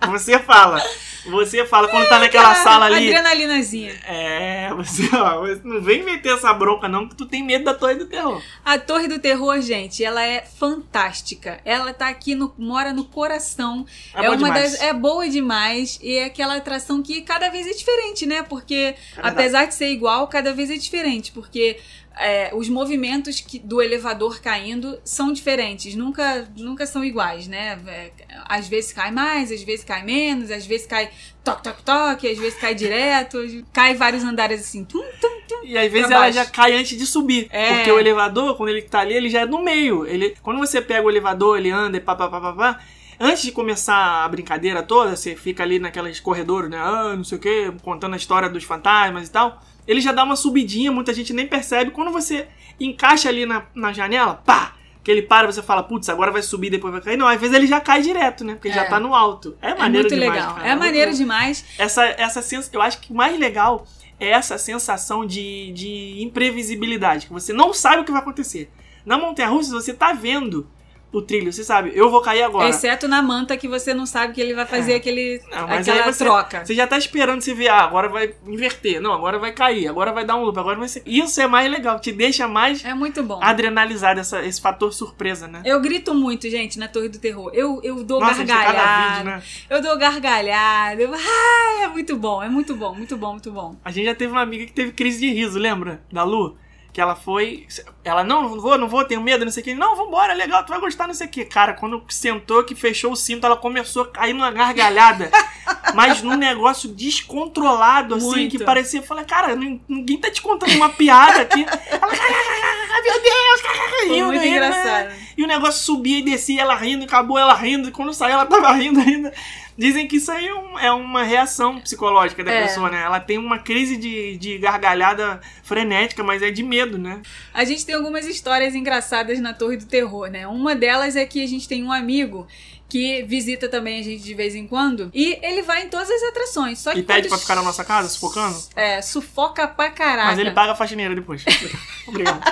Você fala. Você fala quando tá naquela sala ali. Adrenalinazinha. É, você, ó, você não vem meter essa bronca, não, que tu tem medo da torre do terror. A Torre do Terror, gente, ela é fantástica. Ela tá aqui no mora no coração. É, bom uma demais. das é boa demais e é aquela atração que cada vez é diferente, né? Porque É apesar de ser igual, cada vez é diferente, porque é, os movimentos que- do elevador caindo são diferentes, nunca, nunca são iguais, né? É, às vezes cai mais, às vezes cai menos, às vezes cai toque, toque, toque, às vezes cai direto, cai vários andares assim. Tum, tum. E às vezes ela baixo. já cai antes de subir. É. Porque o elevador, quando ele tá ali, ele já é no meio. Ele, quando você pega o elevador, ele anda e pá, pá, pá, pá, pá. Antes de começar a brincadeira toda, você fica ali naqueles corredores, né? Ah, não sei o que, contando a história dos fantasmas e tal. Ele já dá uma subidinha, muita gente nem percebe. Quando você encaixa ali na, na janela, pá! Que ele para, você fala, putz, agora vai subir, depois vai cair. Não, às vezes ele já cai direto, né? Porque É. já tá no alto. É É maneiro muito demais, legal. cara. É maneiro demais. essa, essa sens... Eu acho que o mais legal é essa sensação de, de imprevisibilidade, que você não sabe o que vai acontecer. Na Montanha Russa, você tá vendo o trilho, você sabe, eu vou cair agora. Exceto na manta que você não sabe que ele vai fazer É. aquele, Não, aquela você, troca. Você já tá esperando você ver, ah, agora vai inverter, não, agora vai cair, agora vai dar um loop, agora vai ser. Isso é mais legal, te deixa mais É muito bom. adrenalizado, essa, esse fator surpresa, né? Eu grito muito, gente, na Torre do Terror. Eu, eu dou Nossa, gargalhada. vídeo, né? Eu dou gargalhada. Eu... Ai, é muito bom, é muito bom, muito bom, muito bom. A gente já teve uma amiga que teve crise de riso, lembra? Da Lu? Que ela foi. Ela, não, não vou, não vou, tenho medo, não sei o que. Não, vambora, legal, tu vai gostar, não sei o que. Cara, quando sentou, que fechou o cinto, ela começou a cair numa gargalhada. mas num negócio descontrolado, assim, Muito. que parecia. Eu falei, cara, nin- ninguém tá te contando uma piada aqui. Ela, meu Deus, Foi rindo, muito né? engraçado. E o negócio subia e descia, ela rindo, acabou ela rindo, e quando saiu ela tava rindo ainda. Dizem que isso aí é, um- é uma reação psicológica da É. pessoa, né? Ela tem uma crise de, de gargalhada frenética, mas é de medo, né? A gente tem algumas histórias engraçadas na Torre do Terror, né? Uma delas é que a gente tem um amigo que visita também a gente de vez em quando e ele vai em todas as atrações. Só que E pede quando pra ficar na nossa casa, sufocando. É, sufoca pra caraca. Mas ele paga a faxineira depois. Obrigado.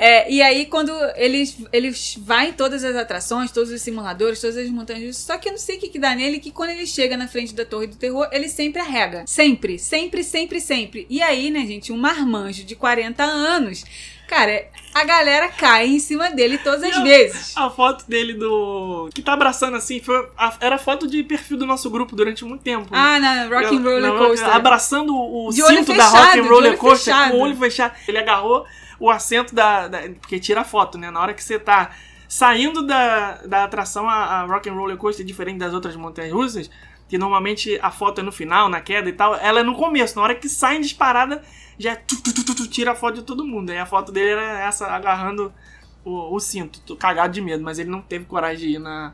É, e aí, quando eles, eles vai em todas as atrações, todos os simuladores, todas as montanhas, só que eu não sei o que, que dá nele, que quando ele chega na frente da Torre do Terror, ele sempre arrega. Sempre, sempre, sempre, sempre. E aí, né, gente, um marmanjo de 40 anos, cara, a galera cai em cima dele todas as Não. vezes. A foto dele do. que tá abraçando assim, foi a- era foto de perfil do nosso grupo durante muito tempo. Ah, na Rock and Roller Não, Coaster. Abraçando o De cinto da fechado, Rock and de Roller olho Coaster com o olho fechado. Ele agarrou o assento da, da- Porque tira a foto, né? Na hora que você tá saindo da, da atração, a, a Rock and Roller Coaster, diferente das outras montanhas russas, que normalmente a foto é no final, na queda e tal, ela é no começo. Na hora que sai em disparada, já tu, tu, tu, tu, tira a foto de todo mundo. Aí a foto dele era essa, agarrando o, o cinto, cagado de medo, mas ele não teve coragem de ir na.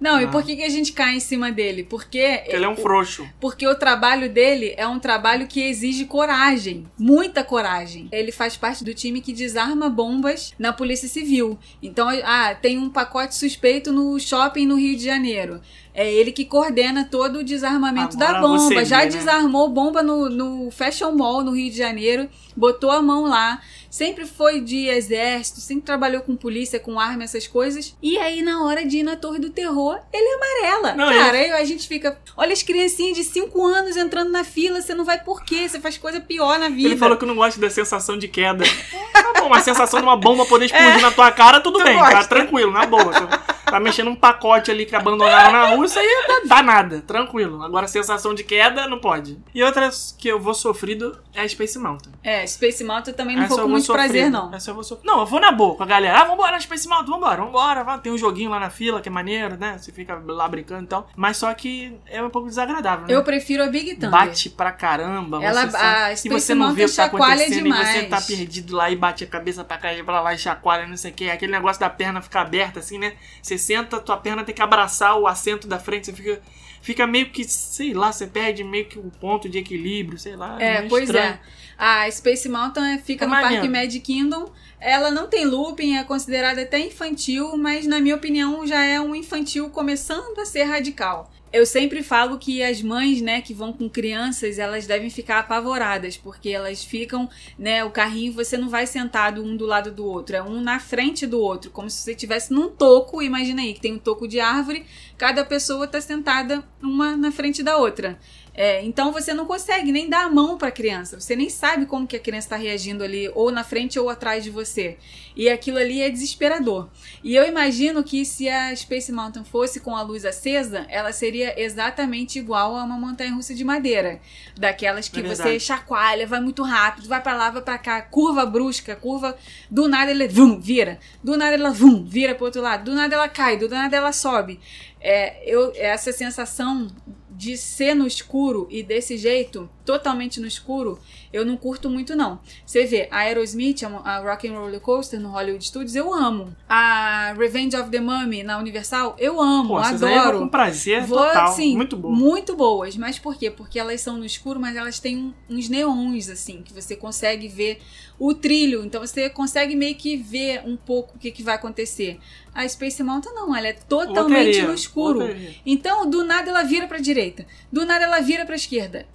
Não, e Ah. por que, que a gente cai em cima dele? Porque, Porque ele é um frouxo. porque o trabalho dele é um trabalho que exige coragem, muita coragem. Ele faz parte do time que desarma bombas na Polícia Civil. Então, ah, tem um pacote suspeito no shopping no Rio de Janeiro. É ele que coordena todo o desarmamento Agora da bomba. você Já vê, né? desarmou bomba no, no Fashion Mall no Rio de Janeiro, botou a mão lá. Sempre foi de exército, sempre trabalhou com polícia, com arma, essas coisas. E aí, na hora de ir na Torre do terror, ele é amarela. Não, Cara, aí a gente fica. Olha as criancinhas de 5 anos entrando na fila, você não vai por quê? Você faz coisa pior na vida. Ele falou que não gosta da sensação de queda. Tá bom, uma sensação de uma bomba poder explodir na tua cara, tudo Tu bem, tá gosta. tranquilo, na boa. Tá, tá mexendo um pacote ali que abandonaram na rua, isso aí dá, dá nada, tranquilo. Agora, sensação de queda, não pode. E outras que eu vou sofrido é a Space Mountain. É, Space Mountain eu também não Essa vou eu com vou muito prazer, não. Essa eu vou sofrer. Não, eu vou na boa com a galera. Ah, vambora na Space Mountain, vambora, vambora. vá. Tem um joguinho lá na fila que é maneiro, né? Você fica lá brincando e tal. Mas só que é um pouco desagradável, né? Eu prefiro a Big Thunder. Bate pra caramba. Ela- você sabe- a e você não vê o que tá acontecendo e você demais. tá perdido lá e bate a cabeça pra cá e pra lá e chacoalha, não sei o que. Aquele negócio da perna ficar aberta assim, né? Você senta, tua perna tem que abraçar o assento da frente, você fica, fica meio que, sei lá, você perde meio que o ponto de equilíbrio, sei lá. É, meio pois estranho. é. A Space Mountain fica É no. Parque Magic Kingdom. Ela não tem looping, é considerada até infantil, mas na minha opinião já é um infantil começando a ser radical. Eu sempre falo que as mães, né, que vão com crianças, elas devem ficar apavoradas, porque elas ficam, né, o carrinho você não vai sentado um do lado do outro, é um na frente do outro, como se você estivesse num toco, imagina aí, que tem um toco de árvore, cada pessoa tá sentada uma na frente da outra. É, então você não consegue nem dar a mão para a criança. Você nem sabe como que a criança está reagindo ali, ou na frente ou atrás de você. E aquilo ali é desesperador. E eu imagino que se a Space Mountain fosse com a luz acesa, ela seria exatamente igual a uma montanha-russa de madeira, daquelas que É você chacoalha, vai muito rápido, vai para lá, vai para cá, curva brusca, curva do nada ela vum, vira, do nada ela vum, vira pro outro lado, do nada ela cai, do nada ela sobe. É, eu essa sensação de ser no escuro e desse jeito, totalmente no escuro, eu não curto muito não. Você vê, a Aerosmith, a a Rock and Roller Coaster no Hollywood Studios, eu amo. A Revenge of the Mummy na Universal, eu amo, Pô, essas aí eu vou adoro. com prazer Vou, total. sim, Muito bom. Muito boas. Mas por quê? Porque elas são no escuro, mas elas têm uns neons, assim, que você consegue ver o trilho. Então você consegue meio que ver um pouco o que, que vai acontecer. A Space Mountain não, ela é totalmente Loteria, no escuro. loteria. Então, do nada ela vira pra direita, do nada ela vira pra esquerda.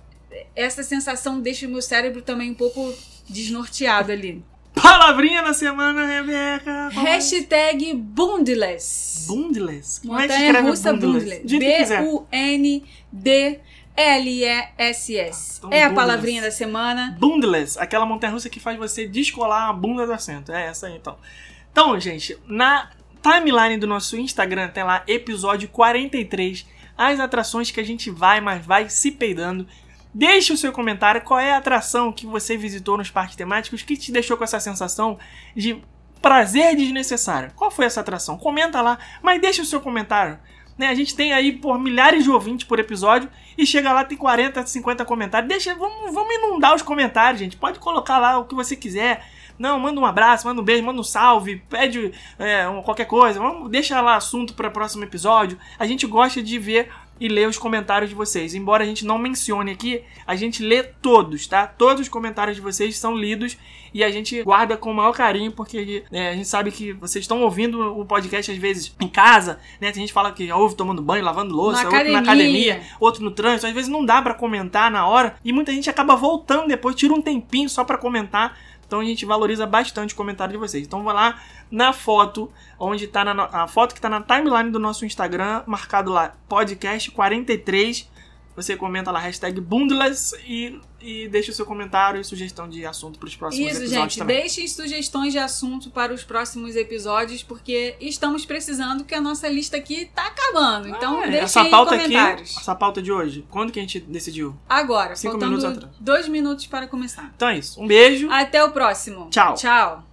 Essa sensação deixa o meu cérebro também um pouco desnorteado ali. Palavrinha da semana, Rebeca. Hashtag Bundless. Bundless. Como é que Montanha escreve russa que quiser. B-U-N-D-L-E-S-S. Então, É a palavrinha da semana. Bundless, aquela montanha russa que faz você descolar a bunda do assento. É essa aí, então. Então, gente, na timeline do nosso Instagram tem lá episódio 43, as atrações que a gente vai, mas vai se peidando. Deixe o seu comentário qual é a atração que você visitou nos parques temáticos que te deixou com essa sensação de prazer desnecessário. Qual foi essa atração? Comenta lá, mas deixe o seu comentário. Né, a gente tem aí por milhares de ouvintes por episódio e chega lá tem 40, 50 comentários. Deixa, vamos, vamos inundar os comentários, gente. Pode colocar lá o que você quiser. Não, manda um abraço, manda um beijo, manda um salve, pede é, qualquer coisa. Vamos, deixa lá assunto para o próximo episódio. A gente gosta de ver e ler os comentários de vocês. Embora a gente não mencione aqui, a gente lê todos, tá? Todos os comentários de vocês são lidos e a gente guarda com o maior carinho, porque é, a gente sabe que vocês estão ouvindo o podcast às vezes em casa, né? Tem gente que fala que ouve tomando banho, lavando louça, Na outro na academia. outro no trânsito. Às vezes não dá pra comentar na hora e muita gente acaba voltando depois, tira um tempinho só pra comentar. Então a gente valoriza bastante o comentário de vocês. Então vai lá na foto, onde tá na, a foto que tá na timeline do nosso Instagram, marcado lá podcast 43. Você comenta lá hashtag Bundless e, e deixa o seu comentário e sugestão de assunto para os próximos Isso, episódios gente. também. Deixem sugestões de assunto para os próximos episódios, porque estamos precisando que a nossa lista aqui tá acabando. Então, É, deixem essa pauta aqui, essa pauta de hoje, quando que a gente decidiu? Agora, Cinco minutos atrás. dois minutos para começar. Então é isso. Um beijo. Até o próximo. Tchau. Tchau.